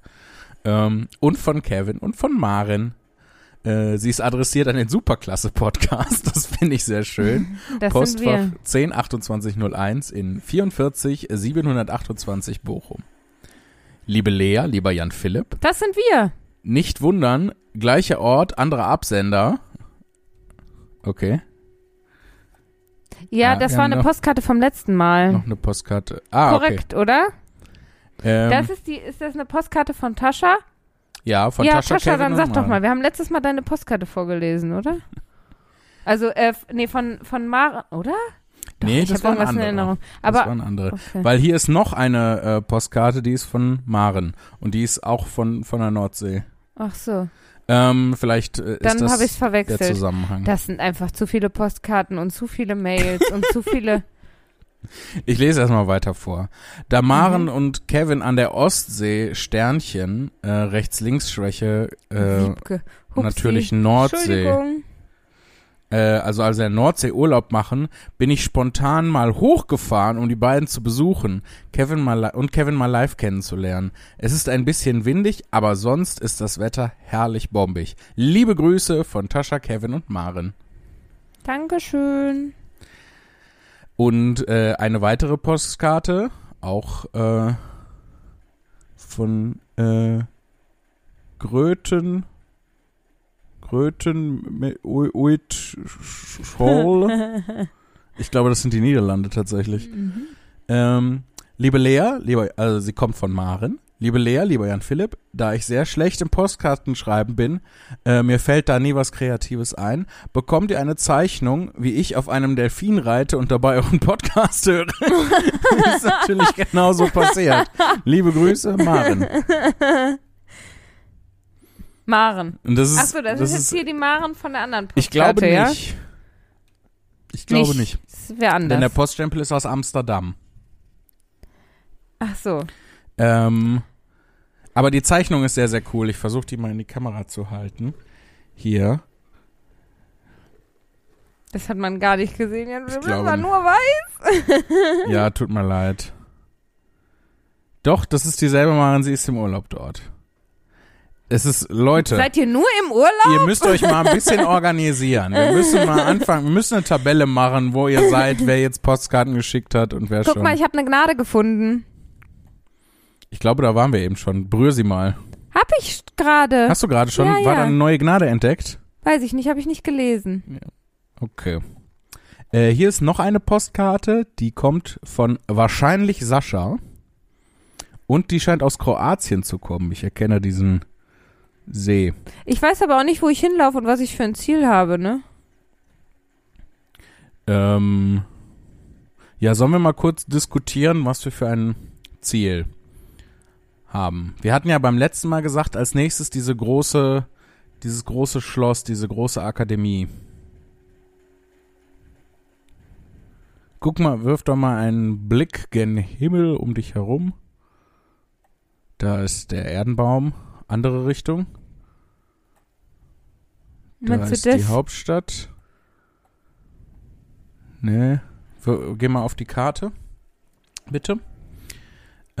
Ähm, und von Kevin und von Maren. Äh, sie ist adressiert an den Superklasse-Podcast. Das finde ich sehr schön. Das Postfach sind wir. 102801 in 44 728 Bochum. Liebe Lea, lieber Jan Philipp, Das sind wir. nicht wundern, gleicher Ort, anderer Absender. Okay, Ja, Ah, das war eine Postkarte vom letzten Mal. noch eine Postkarte. Ah, Korrekt, oder? okay. Ähm, Das ist die, ist das eine Postkarte von Tascha? Ja, von ja, Tascha, Tascha, dann sag doch mal. Wir haben letztes Mal deine Postkarte vorgelesen, oder? Also, äh, nee, von, von Maren, oder? Doch, Nee, ich das war ein irgendwas in anderer. Erinnerung. das Aber, waren andere. Weil hier ist noch eine äh, Postkarte, die ist von Maren. Und die ist auch von, von der Nordsee. ach so, Ähm, vielleicht äh, ist dann das habe ich es der verwechselt. Zusammenhang. Das sind einfach zu viele Postkarten und zu viele Mails und zu viele. Ich lese erstmal weiter vor. Da Maren Mhm. und Kevin an der Ostsee Sternchen, äh, Rechts-Links-Schwäche, äh, natürlich Nordsee, äh, also als der Nordsee Urlaub machen, bin ich spontan mal hochgefahren, um die beiden zu besuchen Kevin mal und Kevin mal live kennenzulernen. Es ist ein bisschen windig, aber sonst ist das Wetter herrlich bombig. Liebe Grüße von Tascha, Kevin und Maren. Dankeschön. Und äh, eine weitere Postkarte, auch äh, von äh, Gröten, Gröten, Uit Scholl. Ich glaube, das sind die Niederlande tatsächlich. Mhm. Ähm, liebe Lea, lieber, also sie kommt von Maren. Liebe Lea, lieber Jan Philipp, da ich sehr schlecht im Postkartenschreiben bin, äh, mir fällt da nie was Kreatives ein, bekommt ihr eine Zeichnung, wie ich auf einem Delfin reite und dabei euren Podcast höre. ist natürlich genauso passiert. Liebe Grüße, Maren. Maren. Und das ist, Achso, das, ist jetzt hier die Maren von der anderen Postkarte, ich glaube ja? nicht. Ich glaube nicht. Das wäre Denn der anders. Poststempel ist aus Amsterdam. Ach so. Ähm, aber die Zeichnung ist sehr, sehr cool. Ich versuche die mal in die Kamera zu halten. Hier. Das hat man gar nicht gesehen. Ja, Das war nur weiß. Ja, tut mir leid. Doch, das ist dieselbe Maren, sie ist im Urlaub dort. Es ist, Leute, Seid ihr nur im Urlaub? ihr müsst euch mal ein bisschen organisieren. Wir müssen mal anfangen, wir müssen eine Tabelle machen, wo ihr seid, wer jetzt Postkarten geschickt hat und wer Guck schon. mal, ich habe eine Gnade gefunden. Ich glaube, da waren wir eben schon. Berühr sie mal. Hab ich gerade. Hast du gerade schon? Ja, War ja. da eine neue Gnade entdeckt? Weiß ich nicht, habe ich nicht gelesen. Okay. Äh, hier ist noch eine Postkarte, die kommt von wahrscheinlich Sascha. Und die scheint aus Kroatien zu kommen. Ich erkenne diesen See. Ich weiß aber auch nicht, wo ich hinlaufe und was ich für ein Ziel habe, ne? Ähm, ja, sollen wir mal kurz diskutieren, was wir für ein Ziel haben? Wir hatten ja beim letzten Mal gesagt, als nächstes diese große, dieses große Schloss, diese große Akademie. Guck mal, wirf doch mal einen Blick gen Himmel um dich herum. Da ist der Erdenbaum, andere Richtung. Da Meinst ist die? Hauptstadt. Nee. Wir- Geh mal auf die Karte. Bitte.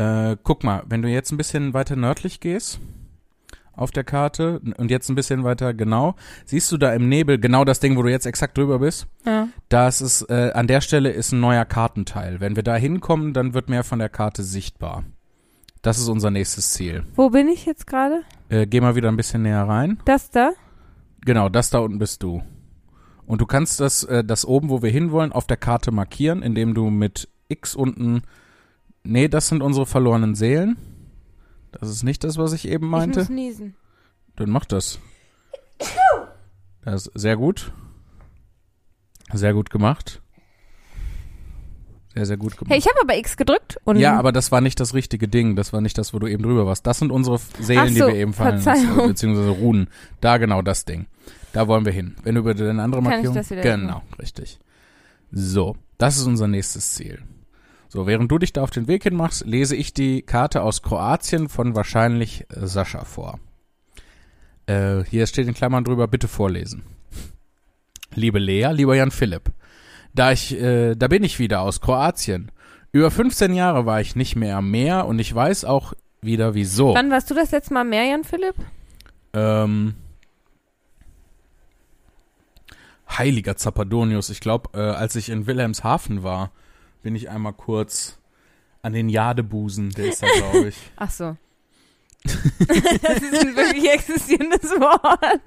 Äh, guck mal, wenn du jetzt ein bisschen weiter nördlich gehst auf der Karte und jetzt ein bisschen weiter genau, siehst du da im Nebel genau das Ding, wo du jetzt exakt drüber bist. Ja. Das ist, äh, an der Stelle ist ein neuer Kartenteil. Wenn wir da hinkommen, dann wird mehr von der Karte sichtbar. Das ist unser nächstes Ziel. Wo bin ich jetzt gerade? Äh, geh mal wieder ein bisschen näher rein. Das da? Genau, das da unten bist du. Und du kannst das, äh, das oben, wo wir hinwollen, auf der Karte markieren, indem du mit X unten. Nee, das sind unsere verlorenen Seelen. Das ist nicht das, was ich eben Ich meinte. muss niesen. Dann mach das. Das ist sehr gut. Sehr gut gemacht. Sehr, sehr gut gemacht. Hey, ich habe aber X gedrückt und ja, aber das war nicht das richtige Ding. Das war nicht das, wo du eben drüber warst. Das sind unsere Seelen, Ach die so, wir eben fallen lassen, beziehungsweise Runen. Da genau das Ding. Da wollen wir hin. Wenn du über deine andere Kann ich Markierung. das wieder genau, richtig. So, das ist unser nächstes Ziel. So, während du dich da auf den Weg hin machst, lese ich die Karte aus Kroatien von wahrscheinlich äh, Sascha vor. Äh, hier steht in Klammern drüber, bitte vorlesen. Liebe Lea, lieber Jan Philipp, da ich, äh, da bin ich wieder aus Kroatien. Über 15 Jahre war ich nicht mehr am Meer und ich weiß auch wieder wieso. Wann warst du das letzte Mal mehr, Jan Philipp? Ähm, heiliger Zapadonius. Ich glaube, äh, als ich in Wilhelmshaven war, bin ich einmal kurz an den Jadebusen, der ist da, glaube ich. Ach so. das ist ein wirklich existierendes Wort.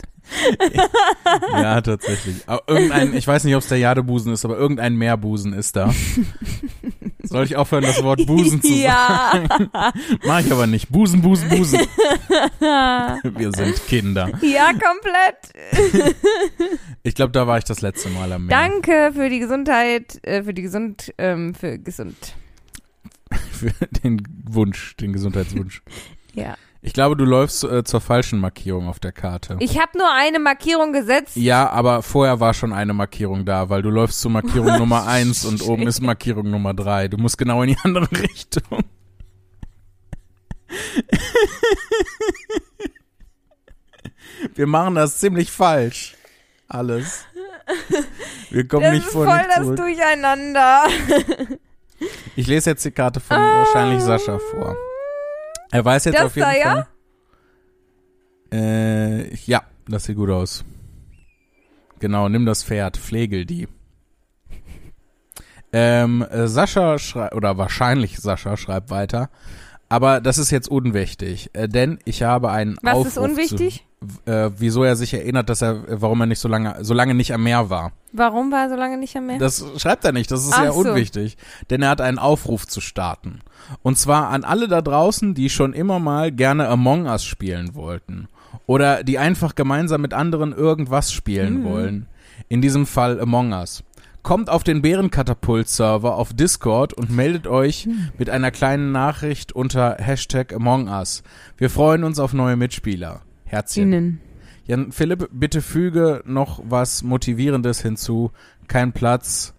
ja, tatsächlich. Aber irgendein, ich weiß nicht, ob es der Jadebusen ist, aber irgendein Meerbusen ist da. Soll ich aufhören, das Wort Busen zu Ja. sagen? Mach ich aber nicht. Busen, Busen, Busen. Wir sind Kinder. Ja, komplett. Ich glaube, da war ich das letzte Mal am Meer. Danke für die Gesundheit, äh, für die Gesund, ähm, für gesund. Für den Wunsch, den Gesundheitswunsch. Ja. Ich glaube, du läufst äh, zur falschen Markierung auf der Karte. Ich habe nur eine Markierung gesetzt. Ja, aber vorher war schon eine Markierung da, weil du läufst zu Markierung Nummer eins und oben ist Markierung Nummer drei. Du musst genau in die andere Richtung. Wir machen das ziemlich falsch. Alles. Wir kommen das nicht vor voll nicht das zurück. Durcheinander. Ich lese jetzt die Karte von wahrscheinlich Sascha vor. Er weiß jetzt Das auf jeden da, ja? Fall. Äh, ja, das sieht gut aus. Genau, nimm das Pferd, pflegel die. Ähm, äh, Sascha schreibt, oder wahrscheinlich Sascha schreibt weiter. Aber das ist jetzt unwichtig, äh, denn ich habe einen Was Aufruf ist unwichtig? Zu, äh, wieso er sich erinnert, dass er, warum er nicht so lange, so lange nicht am Meer war. Warum war er so lange nicht am Meer? Das schreibt er nicht, das ist Ach ja so. unwichtig. Denn er hat einen Aufruf zu starten. Und zwar an alle da draußen, die schon immer mal gerne Among Us spielen wollten. Oder die einfach gemeinsam mit anderen irgendwas spielen Mhm. wollen. In diesem Fall Among Us. Kommt auf den Bärenkatapult-Server auf Discord und meldet euch Mhm. mit einer kleinen Nachricht unter Hashtag Among Us. Wir freuen uns auf neue Mitspieler. Herzchen. Ihnen. Jan Philipp, bitte füge noch was Motivierendes hinzu. Kein Platz.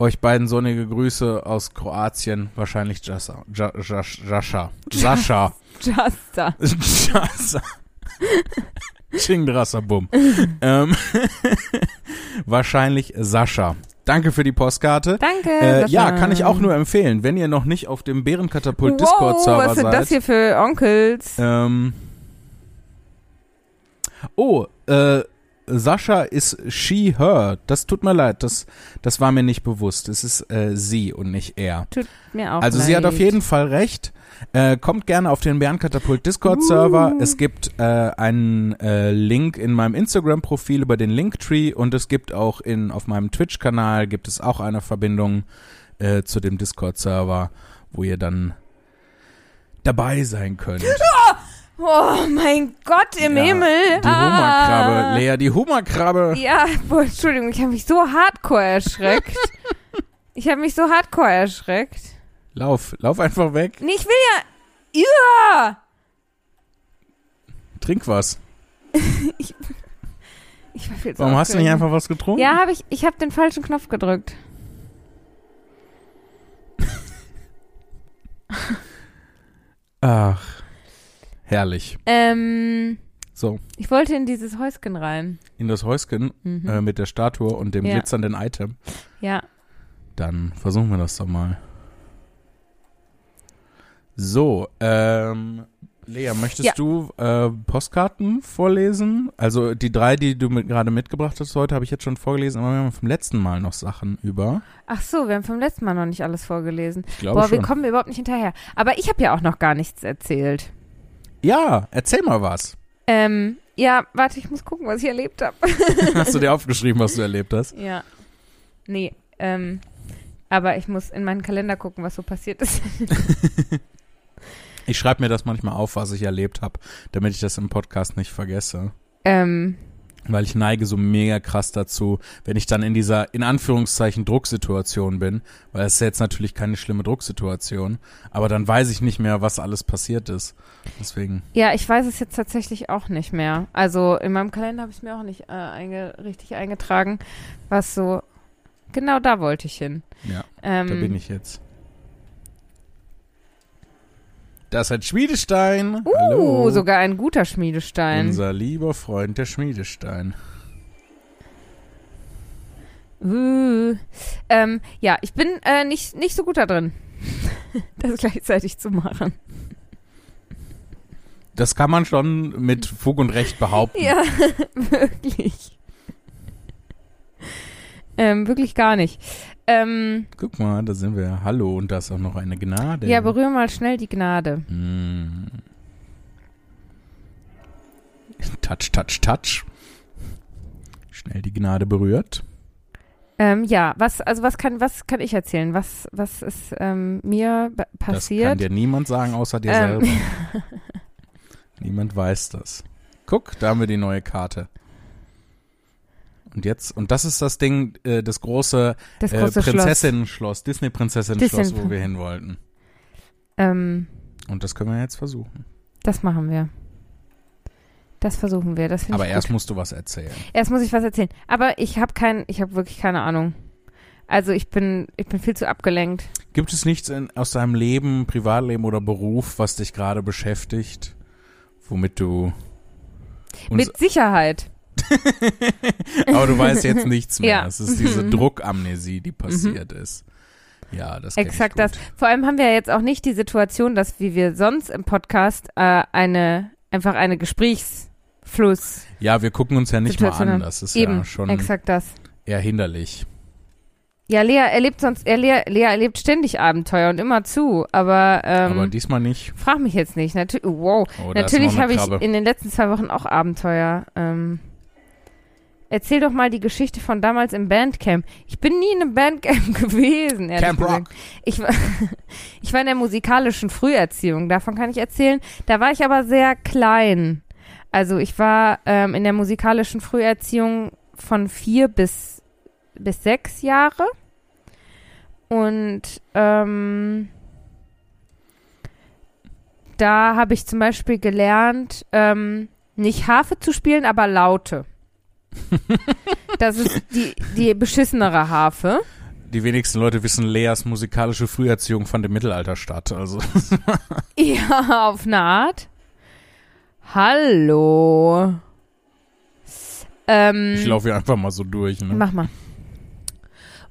Euch beiden sonnige Grüße aus Kroatien. Wahrscheinlich Jasa. Ja, Jas- Jascha. Sascha. Justa. Jasa. Chingdrasser Bum. ähm, wahrscheinlich Sascha. Danke für die Postkarte. Danke. Äh, ja, kann ich auch nur empfehlen, wenn ihr noch nicht auf dem Bärenkatapult wow, Discord-Server was sind seid. das hier für Onkels? Ähm. Oh, äh, Sascha ist she, her. Das tut mir leid, das, das war mir nicht bewusst. Es ist äh, sie und nicht er. Tut mir auch Also leid. sie hat auf jeden Fall recht. Äh, kommt gerne auf den Bärenkatapult Discord-Server. Uh. Es gibt äh, einen äh, Link in meinem Instagram-Profil über den Linktree und es gibt auch in auf meinem Twitch-Kanal gibt es auch eine Verbindung äh, zu dem Discord-Server, wo ihr dann dabei sein könnt. Oh mein Gott im Ja, Himmel. Die ah. Hummerkrabbe, Lea, die Hummerkrabbe. Ja, boah, Entschuldigung, ich habe mich so hardcore erschreckt. ich habe mich so hardcore erschreckt. Lauf, lauf einfach weg. Nee, ich will ja. Ja! Trink was. Ich war viel zu Warum hast du nicht einfach was getrunken? Ja, habe ich. Ich habe den falschen Knopf gedrückt. Ach, herrlich. Ähm, So, ich wollte in dieses Häuschen rein. in das Häuschen Mhm. äh, mit der Statue und dem Ja. glitzernden Item. ja. Dann versuchen wir das doch mal. So, ähm, Lea, möchtest Ja. du äh, Postkarten vorlesen? Also die drei, die du mit, gerade mitgebracht hast heute, habe ich jetzt schon vorgelesen, aber wir haben vom letzten Mal noch Sachen über. Ach so, wir haben vom letzten Mal noch nicht alles vorgelesen. Ich glaube Boah, wir schon. kommen überhaupt nicht hinterher. Aber ich habe ja auch noch gar nichts erzählt. Ja, erzähl mal was. Ähm, ja, warte, ich muss gucken, was ich erlebt habe. Hast du dir aufgeschrieben, was du erlebt hast? ja. Nee, ähm, aber ich muss in meinen Kalender gucken, was so passiert ist. Ich schreibe mir das manchmal auf, was ich erlebt habe, damit ich das im Podcast nicht vergesse. ähm, Weil ich neige so mega krass dazu, wenn ich dann in dieser, in Anführungszeichen, Drucksituation bin, weil es ist jetzt natürlich keine schlimme Drucksituation, aber dann weiß ich nicht mehr, was alles passiert ist. Deswegen, ja, ich weiß es jetzt tatsächlich auch nicht mehr. Also in meinem Kalender habe ich es mir auch nicht äh, einge richtig eingetragen, was so. Genau da wollte ich hin. ja, Ähm, da bin ich jetzt. Das hat Schmiedestein. Uh, Hallo. sogar ein guter Schmiedestein. Unser lieber Freund, der Schmiedestein. Uh, ähm, ja, ich bin äh, nicht, nicht so gut da drin, das gleichzeitig zu machen. Das kann man schon mit Fug und Recht behaupten. Ja, wirklich. ähm, wirklich gar nicht. Ähm, Guck mal, da sind wir. Hallo, und da ist auch noch eine Gnade. ja, berühr mal schnell die Gnade. Mm. Touch, touch, touch. Schnell die Gnade berührt. Ähm, ja, was, also was kann, was kann ich erzählen? Was, was ist ähm, mir b- Das kann passiert? dir niemand sagen, außer dir Ähm. selber. Niemand weiß das. Guck, da haben wir die neue Karte. Und jetzt, und das ist das Ding, äh, das große, das äh, große Schloss. Prinzessinnen-Schloss, Disney-Prinzessinnen-Schloss, Disney- wo wir hin wollten. Ähm, Und das können wir jetzt versuchen. das machen wir. Das versuchen wir. Das Aber erst gut. musst du was erzählen. Erst muss ich was erzählen. Aber ich habe kein, ich habe wirklich keine Ahnung. Also ich bin, ich bin viel zu abgelenkt. Gibt es nichts in, aus deinem Leben, Privatleben oder Beruf, was dich gerade beschäftigt, womit du. Mit Sicherheit. aber du weißt jetzt nichts mehr. Ja. Es ist diese Druckamnesie, die passiert ist. Ja, das Exakt das. Vor allem haben wir ja jetzt auch nicht die Situation, dass wie wir sonst im Podcast äh, eine einfach eine Gesprächsfluss Ja, wir gucken uns ja nicht mal Situation an. haben. Das ist eben ja schon exakt das. eher hinderlich. Ja, Lea erlebt sonst, er, Lea, Lea erlebt ständig Abenteuer und immer zu, aber, ähm, aber diesmal nicht. frag mich jetzt nicht. Natür wow, Oh, natürlich habe ich in den letzten zwei Wochen auch Abenteuer. Ähm, erzähl doch mal die Geschichte von damals im Bandcamp. Ich bin nie in einem Bandcamp gewesen. Camp gesagt. Rock. Ich war, ich war in der musikalischen Früherziehung, davon kann ich erzählen. Da war ich aber sehr klein. Also ich war ähm, in der musikalischen Früherziehung von vier bis, bis sechs Jahre. Und ähm, da habe ich zum Beispiel gelernt, ähm, nicht Harfe zu spielen, aber Laute. Das ist die, die beschissenere Harfe. Die wenigsten Leute wissen, Leas musikalische Früherziehung fand im Mittelalter statt. Also Ja, auf eine Art. Hallo. Ähm, ich laufe hier einfach mal so durch. Ne? Mach mal.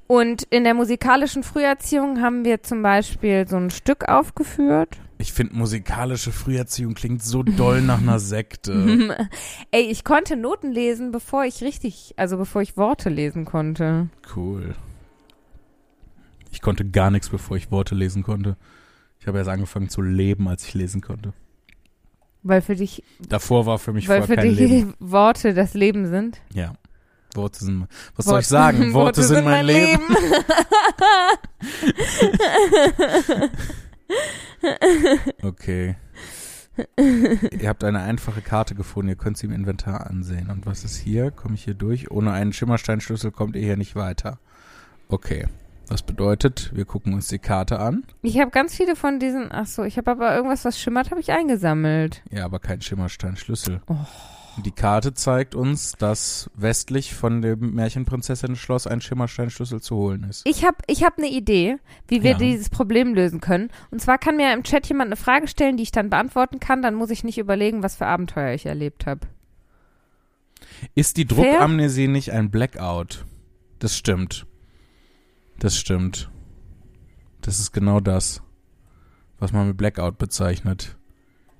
Und in der musikalischen Früherziehung haben wir zum Beispiel so ein Stück aufgeführt. Ich finde, musikalische Früherziehung klingt so doll nach einer Sekte. Ey, ich konnte Noten lesen, bevor ich richtig, also bevor ich Worte lesen konnte. Cool. Ich konnte gar nichts, bevor ich Worte lesen konnte. Ich habe erst angefangen zu leben, als ich lesen konnte. Weil für dich, Davor war für mich weil vorher für dich Leben. Worte das Leben sind. Ja. Worte sind. Was Wort- soll ich sagen? Worte, sind mein Leben. Okay. Ihr habt eine einfache Karte gefunden. Ihr könnt sie im Inventar ansehen. Und was ist hier? Komme ich hier durch? Ohne einen Schimmersteinschlüssel kommt ihr hier nicht weiter. Okay. Das bedeutet, wir gucken uns die Karte an. Ich habe ganz viele von diesen, ach so, ich habe aber irgendwas, was schimmert, habe ich eingesammelt. Ja, aber kein Schimmersteinschlüssel. Oh. Die Karte zeigt uns, dass westlich von dem Märchenprinzessinnen-Schloss ein Schimmersteinschlüssel zu holen ist. Ich habe ich hab eine Idee, wie wir Ja. dieses Problem lösen können. Und zwar kann mir im Chat jemand eine Frage stellen, die ich dann beantworten kann. Dann muss ich nicht überlegen, was für Abenteuer ich erlebt habe. Ist die Fair? Druckamnesie nicht ein Blackout? Das stimmt. Das stimmt. Das ist genau das, was man mit Blackout bezeichnet.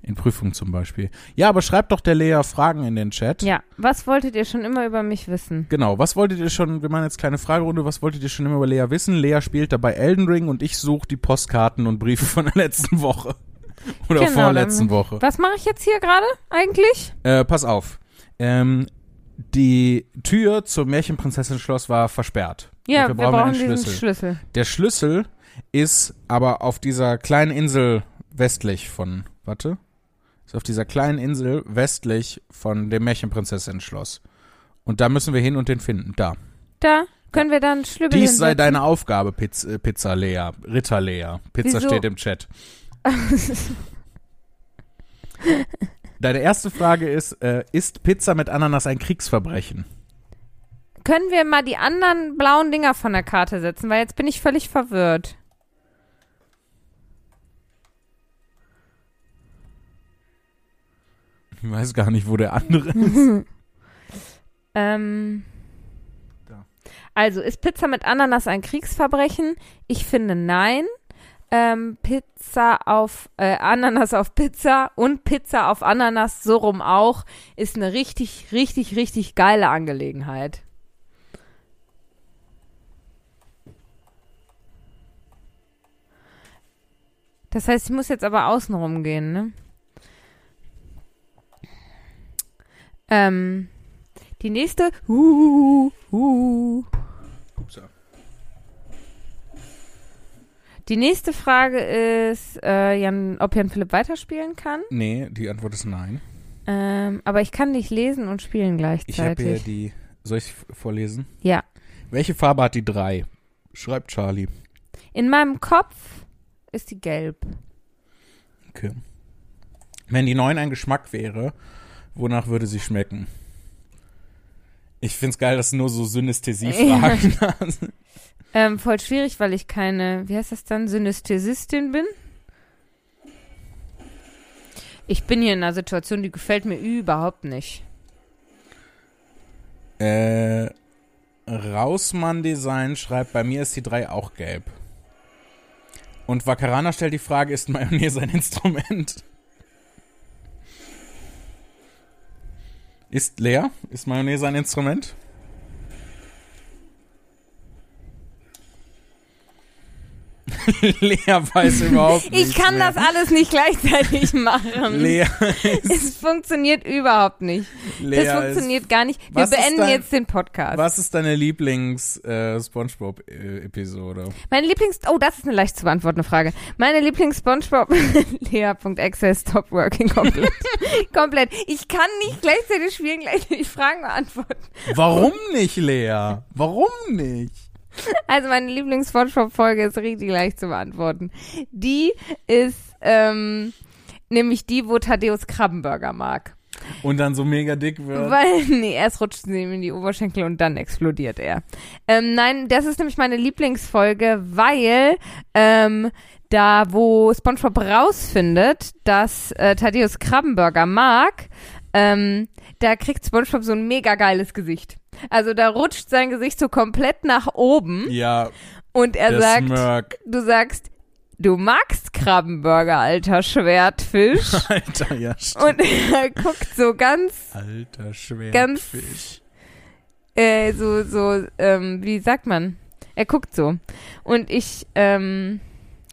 In Prüfungen zum Beispiel. Ja, aber schreibt doch der Lea Fragen in den Chat. Ja, was wolltet ihr schon immer über mich wissen? Genau, was wolltet ihr schon, wir machen jetzt kleine Fragerunde, was wolltet ihr schon immer über Lea wissen? Lea spielt dabei Elden Ring und ich suche die Postkarten und Briefe von der letzten Woche. Oder Genau, vorletzten Woche. Was mache ich jetzt hier gerade eigentlich? Äh, pass auf. Ähm, die Tür zum Märchenprinzessin-Schloss war versperrt. Ja, Dafür wir brauchen wir brauchen diesen Schlüssel. Schlüssel. Der Schlüssel ist aber auf dieser kleinen Insel westlich von, warte, ist auf dieser kleinen Insel westlich von dem Märchenprinzessin-Schloss. Und da müssen wir hin und den finden. Da. Da können wir dann Schlüssel Dies sei hinsetzen. deine Aufgabe, Piz äh, Pizza Lea, Ritter Lea. Pizza Wieso? steht im Chat. Deine erste Frage ist, äh, ist Pizza mit Ananas ein Kriegsverbrechen? Können wir mal die anderen blauen Dinger von der Karte setzen, weil jetzt bin ich völlig verwirrt. Ich weiß gar nicht, wo der andere ist. ähm. Da. Also, ist Pizza mit Ananas ein Kriegsverbrechen? Ich finde nein. Ähm, Pizza auf äh, Ananas auf Pizza und Pizza auf Ananas so rum auch ist eine richtig, richtig, richtig geile Angelegenheit. Das heißt, ich muss jetzt aber außenrum gehen, ne? Ähm, die nächste. Uh, uh. Die nächste Frage ist, äh, Jan, ob Jan Philipp weiterspielen kann. Nee, die Antwort ist nein. Ähm, aber ich kann nicht lesen und spielen Ich habe gleichzeitig. hier die. Soll ich vorlesen? ja. Welche Farbe hat die drei? Schreibt Charlie. In meinem Kopf ist die gelb. Okay. Wenn die 9 ein Geschmack wäre, wonach würde sie schmecken? Ich find's geil, dass nur so Synästhesie-Fragen hast. Ähm, voll schwierig, weil ich keine, wie heißt das dann, Synästhesistin bin. Ich bin hier in einer Situation, die gefällt mir überhaupt nicht. Äh, Rausmann Design schreibt, bei mir ist die 3 auch gelb. Und Vakarana stellt die Frage, ist Mayonnaise ein Instrument? Ist leer? Ist Mayonnaise ein Instrument? Lea weiß überhaupt nicht. Ich kann das alles nicht gleichzeitig machen. Lea, Es funktioniert überhaupt nicht. Lea das funktioniert gar nicht. Wir ist beenden dein- jetzt den Podcast. Ist, was ist deine Lieblings-SpongeBob-Episode? Meine Lieblings... Oh, das ist eine leicht zu beantwortende Frage. Meine Lieblings-Spongebob... Lea.access stop working komplett. komplett. Ich kann nicht gleichzeitig spielen, gleichzeitig Fragen beantworten. Warum nicht, Lea? Warum nicht? Also meine Lieblings-Spongebob-Folge ist richtig leicht zu beantworten. Die ist ähm, nämlich die, wo Thaddeus Krabbenburger mag. Und dann so mega dick wird. Weil, nee, erst rutscht sie ihm in die Oberschenkel und dann explodiert er. Ähm, nein, das ist nämlich meine Lieblingsfolge, weil ähm, da, wo SpongeBob rausfindet, dass äh, Thaddeus Krabbenburger mag, ähm, da kriegt SpongeBob so ein mega geiles Gesicht. Also da rutscht sein Gesicht so komplett nach oben Ja, und er sagt, Smirk. du sagst, du magst Krabbenburger, alter Schwertfisch. Alter, ja, stimmt. und er guckt so ganz Alter Schwertfisch. Ganz- äh, so, so, ähm, wie sagt man? Er guckt so. Und ich, ähm,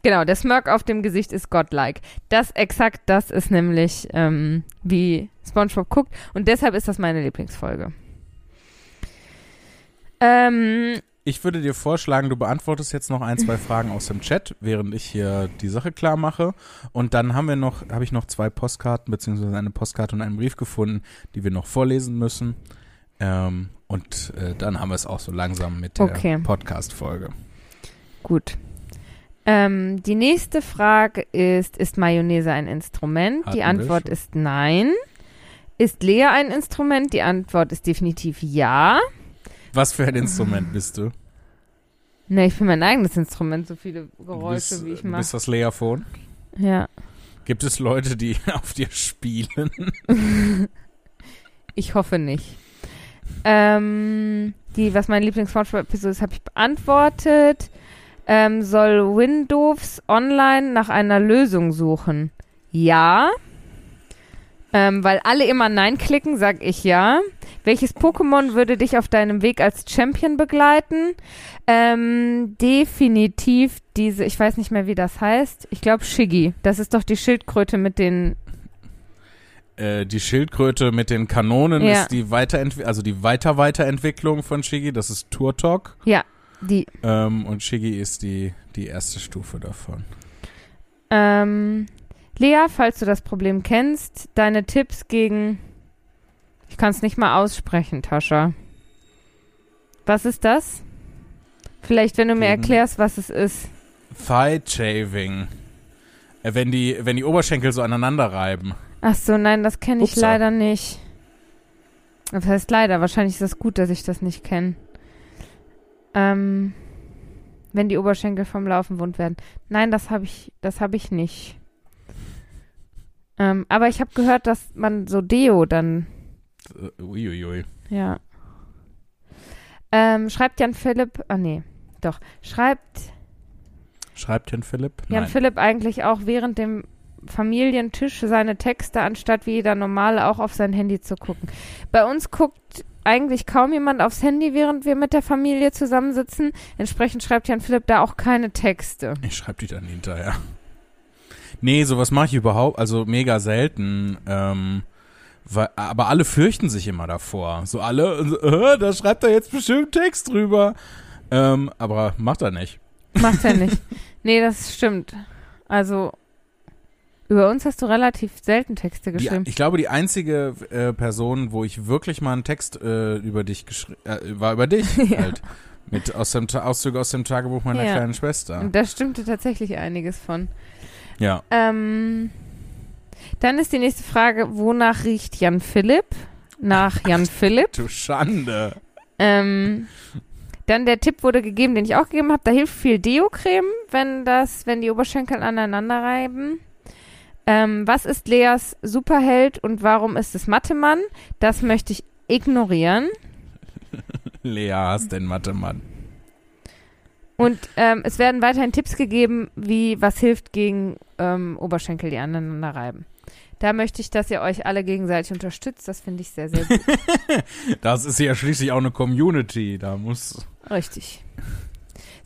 genau, der Smirk auf dem Gesicht ist godlike. Das, exakt das ist nämlich, ähm, wie SpongeBob guckt. Und deshalb ist das meine Lieblingsfolge. Ähm, Ich würde dir vorschlagen, du beantwortest jetzt noch ein, zwei Fragen aus dem Chat, während ich hier die Sache klar mache. Und dann haben wir noch, habe ich noch zwei Postkarten, beziehungsweise eine Postkarte und einen Brief gefunden, die wir noch vorlesen müssen. Ähm, und äh, dann haben wir es auch so langsam mit der Okay. Podcast-Folge. gut. Ähm, die nächste Frage ist, ist Mayonnaise ein Instrument? Hatten die Antwort ist nein. Ist Lea ein Instrument? Die Antwort ist definitiv ja. Was für ein Instrument bist du? Ne, ich bin mein eigenes Instrument, so viele Geräusche, bist, wie ich du mache. bist das Leaphon? Ja. Gibt es Leute, die auf dir spielen? Ich hoffe nicht. Ähm, die, was meine Lieblings-Spongebob-Episode ist, habe ich beantwortet. Ähm, soll Windows online nach einer Lösung suchen? Ja. Ähm, weil alle immer Nein klicken, sag ich ja. Welches Pokémon würde dich auf deinem Weg als Champion begleiten? Ähm, definitiv diese, ich weiß nicht mehr, wie das heißt. Ich glaube Shiggy. Das ist doch die Schildkröte mit den Äh, die Schildkröte mit den Kanonen Ja. ist die Weiterentwicklung, also die Weiter-Weiterentwicklung von Shiggy, das ist Turtok. die Ähm, und Shiggy ist die, die erste Stufe davon. Ähm, Lea, falls du das Problem kennst, deine Tipps gegen. Ich kann es nicht mal aussprechen, Tascha. Was ist das? Vielleicht, wenn du mir erklärst, was es ist. Thigh Shaving. Äh, wenn die, wenn die Oberschenkel so aneinander reiben. Ach so, nein, das kenne ich Upsa. leider nicht. Das heißt leider. Wahrscheinlich ist es gut, dass ich das nicht kenne. Ähm, wenn die Oberschenkel vom Laufen wund werden. Nein, das habe ich, das habe ich nicht. Ähm, aber ich habe gehört, dass man so Deo dann Äh, Uiuiui. Ja. Ähm, schreibt Jan Philipp, ah nee, doch, schreibt Schreibt Jan Philipp? Jan Nein. Philipp eigentlich auch während dem Familientisch seine Texte, anstatt wie jeder Normale auch auf sein Handy zu gucken. Bei uns guckt eigentlich kaum jemand aufs Handy, während wir mit der Familie zusammensitzen. Entsprechend schreibt Jan Philipp da auch keine Texte. Ich schreibe die dann hinterher. Nee, sowas mache ich überhaupt, also mega selten. Ähm, weil, aber alle fürchten sich immer davor. So alle, äh, da schreibt er jetzt bestimmt Text drüber. Ähm, aber macht er nicht. Macht er nicht. nee, das stimmt. Also, über uns hast du relativ selten Texte Die, geschrieben. ich glaube, die einzige äh, Person, wo ich wirklich mal einen Text äh, über dich geschrieben, äh, war über dich Ja. halt. Mit aus dem Ta Auszug aus dem Tagebuch meiner Ja. kleinen Schwester. Da stimmte tatsächlich einiges von. Ja. Ähm, dann ist die nächste Frage, wonach riecht Jan Philipp? Nach Jan Philipp. Du Schande. Ähm, dann der Tipp wurde gegeben, den ich auch gegeben habe. Da hilft viel Deo-Creme, wenn das, wenn die Oberschenkel aneinander reiben. Ähm, was ist Leas Superheld und warum ist es Mathe-Mann? Das möchte ich ignorieren. Lea, hast den Mathe-Mann. Und ähm, es werden weiterhin Tipps gegeben, wie was hilft gegen ähm, Oberschenkel, die aneinander reiben. Da möchte ich, dass ihr euch alle gegenseitig unterstützt. Das finde ich sehr, sehr gut. Das ist ja schließlich auch eine Community. Da muss. Richtig.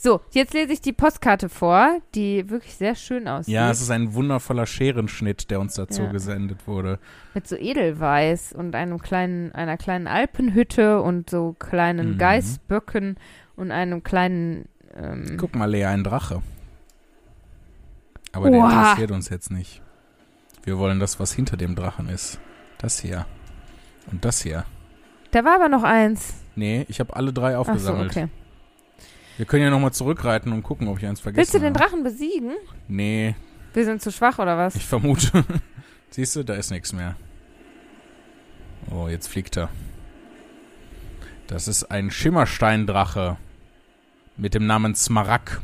So, jetzt lese ich die Postkarte vor, die wirklich sehr schön aussieht. Ja, es ist ein wundervoller Scherenschnitt, der uns dazu Ja. gesendet wurde. mit so Edelweiß und einem kleinen, einer kleinen Alpenhütte und so kleinen Mhm. Geißböcken und einem kleinen ähm, Guck mal, Lea, ein Drache. Aber der Oha. interessiert uns jetzt nicht. Wir wollen das, was hinter dem Drachen ist. Das hier. Und das hier. Da war aber noch eins. Nee, ich habe alle drei Ach so, aufgesammelt. okay. Wir können ja nochmal zurückreiten und gucken, ob ich eins vergessen Willst du den habe. Drachen besiegen? Nee, Wir sind zu schwach oder was? ich vermute. Siehst du, da ist nichts mehr. Oh, jetzt fliegt er. Das ist ein Schimmersteindrache mit dem Namen Smaragd.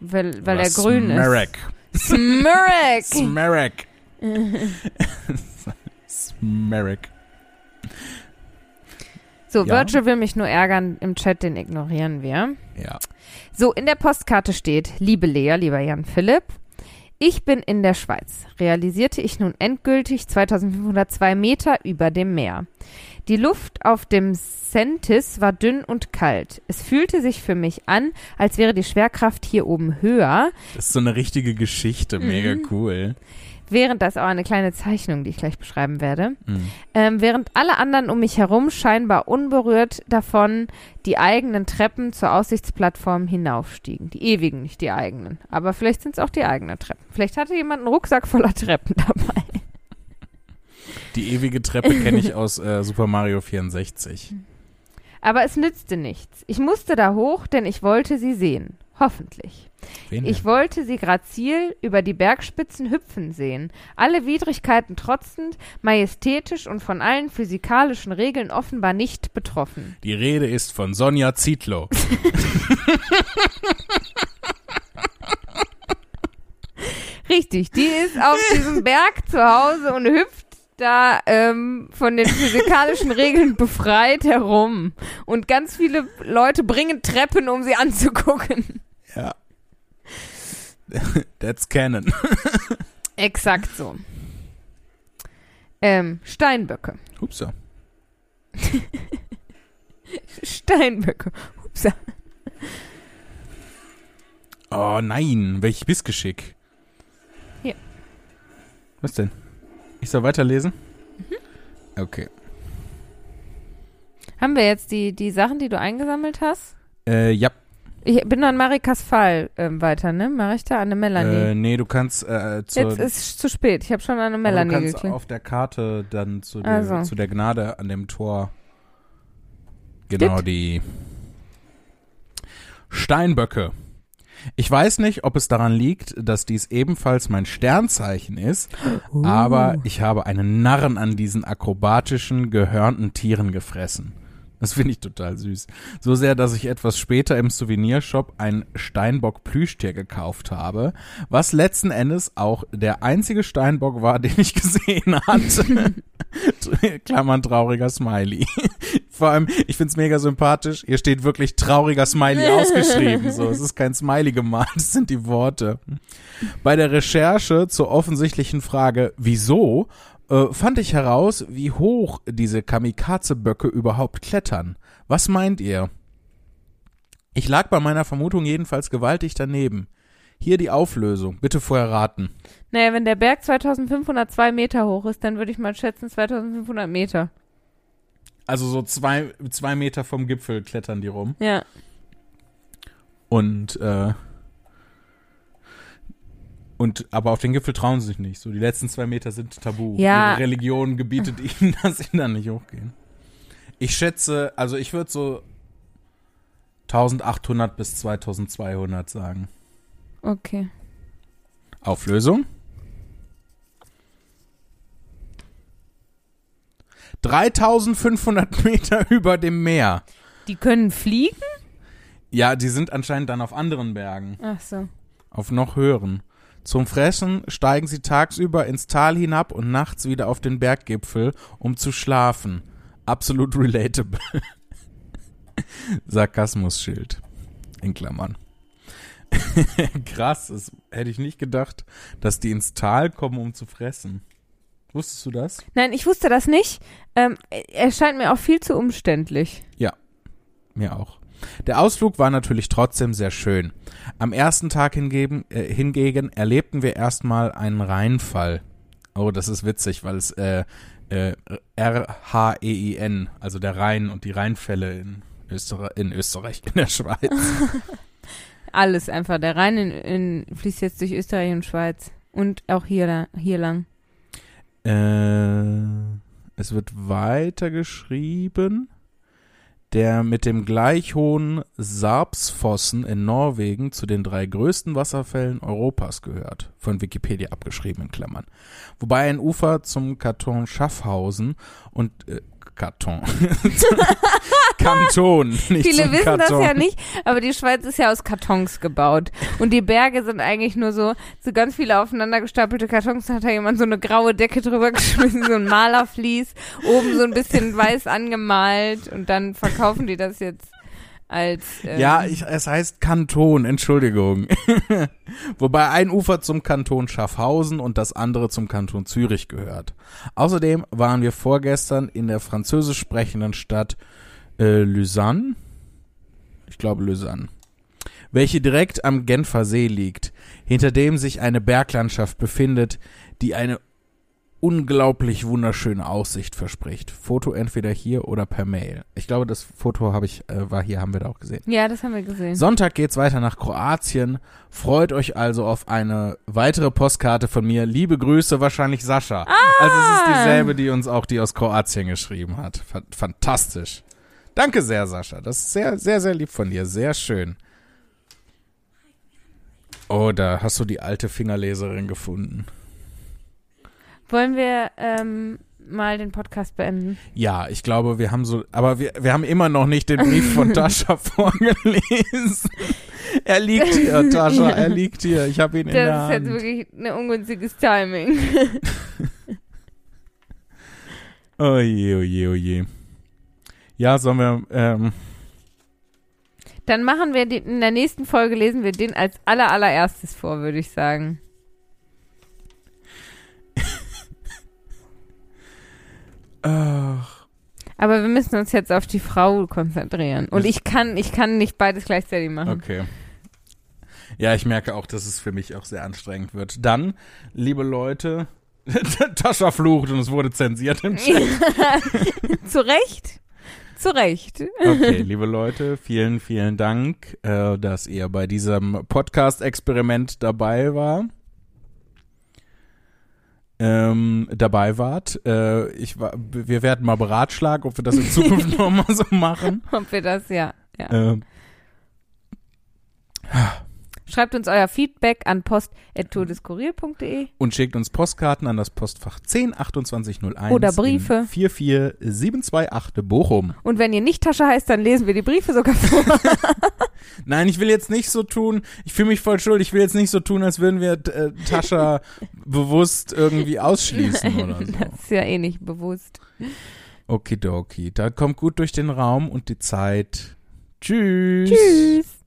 weil weil er grün Smaragd. ist. Smirek! Smaragd. Smaragd. So, Ja. Virgil will mich nur ärgern im Chat, den ignorieren wir. Ja. So, in der Postkarte steht, liebe Lea, lieber Jan Philipp, ich bin in der Schweiz. Realisierte ich nun endgültig 2502 Meter über dem Meer. Die Luft auf dem Sentis war dünn und kalt. Es fühlte sich für mich an, als wäre die Schwerkraft hier oben höher, Das ist so eine richtige Geschichte. Mega Mhm. cool. Während das auch eine kleine Zeichnung, die ich gleich beschreiben werde. Mhm. Ähm, während alle anderen um mich herum scheinbar unberührt davon die eigenen Treppen zur Aussichtsplattform hinaufstiegen. Die ewigen, nicht die eigenen. Aber vielleicht sind es auch die eigenen Treppen. Vielleicht hatte jemand einen Rucksack voller Treppen dabei. Die ewige Treppe kenne ich aus äh, Super Mario 64. Aber es nützte nichts. Ich musste da hoch, denn ich wollte sie sehen. Hoffentlich. Wen Ich wollte sie grazil über die Bergspitzen hüpfen sehen, alle Widrigkeiten trotzend, majestätisch und von allen physikalischen Regeln offenbar nicht betroffen. Die Rede ist von Sonja Zietlow. Richtig, die ist auf diesem Berg zu Hause und hüpft da ähm, von den physikalischen Regeln befreit herum. Und ganz viele Leute bringen Treppen, um sie anzugucken. ja. That's canon. Exakt so. Ähm, Steinböcke. Hupsa. Steinböcke. Upsa. Oh nein, welch Missgeschick. Hier. Was denn? Ich soll weiterlesen? Mhm. Okay. Haben wir jetzt die, die Sachen, die du eingesammelt hast? Äh, ja. Ich bin an Marikas Fall ähm, weiter, ne? Mach ich da an eine Melanie? Äh, nee, du kannst äh, zur, Jetzt ist zu spät. Ich habe schon an eine aber Melanie du kannst geklickt. auf der Karte dann zu der, Also. zu der Gnade an dem Tor genau Dit. die Steinböcke. Ich weiß nicht, ob es daran liegt, dass dies ebenfalls mein Sternzeichen ist, Uh. aber ich habe einen Narren an diesen akrobatischen, gehörnten Tieren gefressen. Das finde ich total süß. So sehr, dass ich etwas später im Souvenirshop ein Steinbock-Plüschtier gekauft habe, was letzten Endes auch der einzige Steinbock war, den ich gesehen hatte. Klammern trauriger Smiley. Vor allem, ich find's mega sympathisch. Hier steht wirklich trauriger Smiley ausgeschrieben. So, es ist kein Smiley gemalt, es sind die Worte. Bei der Recherche zur offensichtlichen Frage, wieso, äh, fand ich heraus, wie hoch diese Kamikaze-Böcke überhaupt klettern. Was meint ihr? Ich lag bei meiner Vermutung jedenfalls gewaltig daneben. Hier die Auflösung. Bitte vorher raten. Naja, wenn der Berg 2502 Meter hoch ist, dann würde ich mal schätzen 2500 Meter. Also so zwei, zwei Meter vom Gipfel klettern die rum. Ja. Und, äh, und, aber auf den Gipfel trauen sie sich nicht. So, die letzten zwei Meter sind tabu. Ja. Ihre Religion gebietet ihnen, dass sie da nicht hochgehen. Ich schätze, also ich würde so 1800 bis 2200 sagen. Okay. Auflösung? 3500 Meter über dem Meer. Die können fliegen? Ja, die sind anscheinend dann auf anderen Bergen, Ach so. auf noch höheren. Zum Fressen steigen sie tagsüber ins Tal hinab und nachts wieder auf den Berggipfel, um zu schlafen. Absolut relatable. Sarkasmusschild. In Klammern. Krass, das hätte ich nicht gedacht, dass die ins Tal kommen, um zu fressen. Wusstest du das? Nein, ich wusste das nicht. Ähm, er scheint mir auch viel zu umständlich. Mir auch. Der Ausflug war natürlich trotzdem sehr schön. Am ersten Tag hingegen, äh, hingegen erlebten wir erstmal einen Rheinfall. Oh, das ist witzig, weil es äh, äh, R-H-E-I-N, also der Rhein und die Rheinfälle in, Österreich, in Österreich, in der Schweiz. Alles einfach. Der Rhein in, in, fließt jetzt durch Österreich und Schweiz. Und auch hier, hier lang. äh, es wird weiter geschrieben. Der mit dem gleich hohen Sarpsfossen in Norwegen zu den drei größten Wasserfällen Europas gehört. Von Wikipedia abgeschrieben in Klammern. Wobei ein Ufer zum Kanton Schaffhausen und äh, Karton. Kanton, nicht Viele wissen Karton. das ja nicht, aber die Schweiz ist ja aus Kartons gebaut. Und die Berge sind eigentlich nur so, so ganz viele aufeinander gestapelte Kartons. Da hat da jemand so eine graue Decke drüber geschmissen, so ein Malerflies, oben so ein bisschen weiß angemalt und dann verkaufen die das jetzt als. Ähm, Ja, ich, es heißt Kanton, Entschuldigung. Wobei ein Ufer zum Kanton Schaffhausen und das andere zum Kanton Zürich gehört. Außerdem waren wir vorgestern in der französisch sprechenden Stadt äh, Lausanne. Ich glaube Lausanne. Welche direkt am Genfer See liegt, hinter dem sich eine Berglandschaft befindet, die eine unglaublich wunderschöne Aussicht verspricht. Foto entweder hier oder per Mail. Ich glaube, das Foto habe ich, äh, war hier, haben wir da auch gesehen. Ja, das haben wir gesehen. Sonntag geht's weiter nach Kroatien. Freut euch also auf eine weitere Postkarte von mir. Liebe Grüße, wahrscheinlich Sascha. Also es ist dieselbe, die uns auch die aus Kroatien geschrieben hat. Fa- Fantastisch. Danke sehr, Sascha. Das ist sehr, sehr, sehr lieb von dir. Sehr schön. Oh, da hast du die alte Fingerleserin gefunden. Wollen wir ähm, mal den Podcast beenden? Ja, ich glaube, wir haben so, aber wir, wir haben immer noch nicht den Brief von Tascha vorgelesen. Er liegt hier, Tascha, er liegt hier. Ich habe ihn in der Das ist Hand. jetzt wirklich ein ungünstiges Timing. Oje, oje, oje. Ja, sollen wir, ähm, Dann machen wir den, in der nächsten Folge lesen wir den als aller allererstes vor, würde ich sagen. Ach, Aber wir müssen uns jetzt auf die Frau konzentrieren. Und ich kann, ich kann nicht beides gleichzeitig machen. okay. Ja, ich merke auch, dass es für mich auch sehr anstrengend wird. Dann, liebe Leute, Tascha flucht und es wurde zensiert im Chat. Zu Recht? Zu Recht. Okay, liebe Leute, vielen, vielen Dank, äh, dass ihr bei diesem Podcast-Experiment dabei war. Ähm, dabei wart. Äh, ich war, wir werden mal beratschlagen, ob wir das in Zukunft nochmal so machen. Ob wir das, ja. ja. Ähm, Schreibt uns euer Feedback an post.tourdeskurier.de. und schickt uns Postkarten an das Postfach 102801 Oder Briefe. in 44728 Bochum. Und wenn ihr nicht Tasche heißt, dann lesen wir die Briefe sogar vor. Nein, ich will jetzt nicht so tun, ich fühle mich voll schuld, ich will jetzt nicht so tun, als würden wir äh, Tascha bewusst irgendwie ausschließen oder so. Das ist ja eh nicht bewusst. Okidoki, da kommt gut durch den Raum und die Zeit. Tschüss. Tschüss.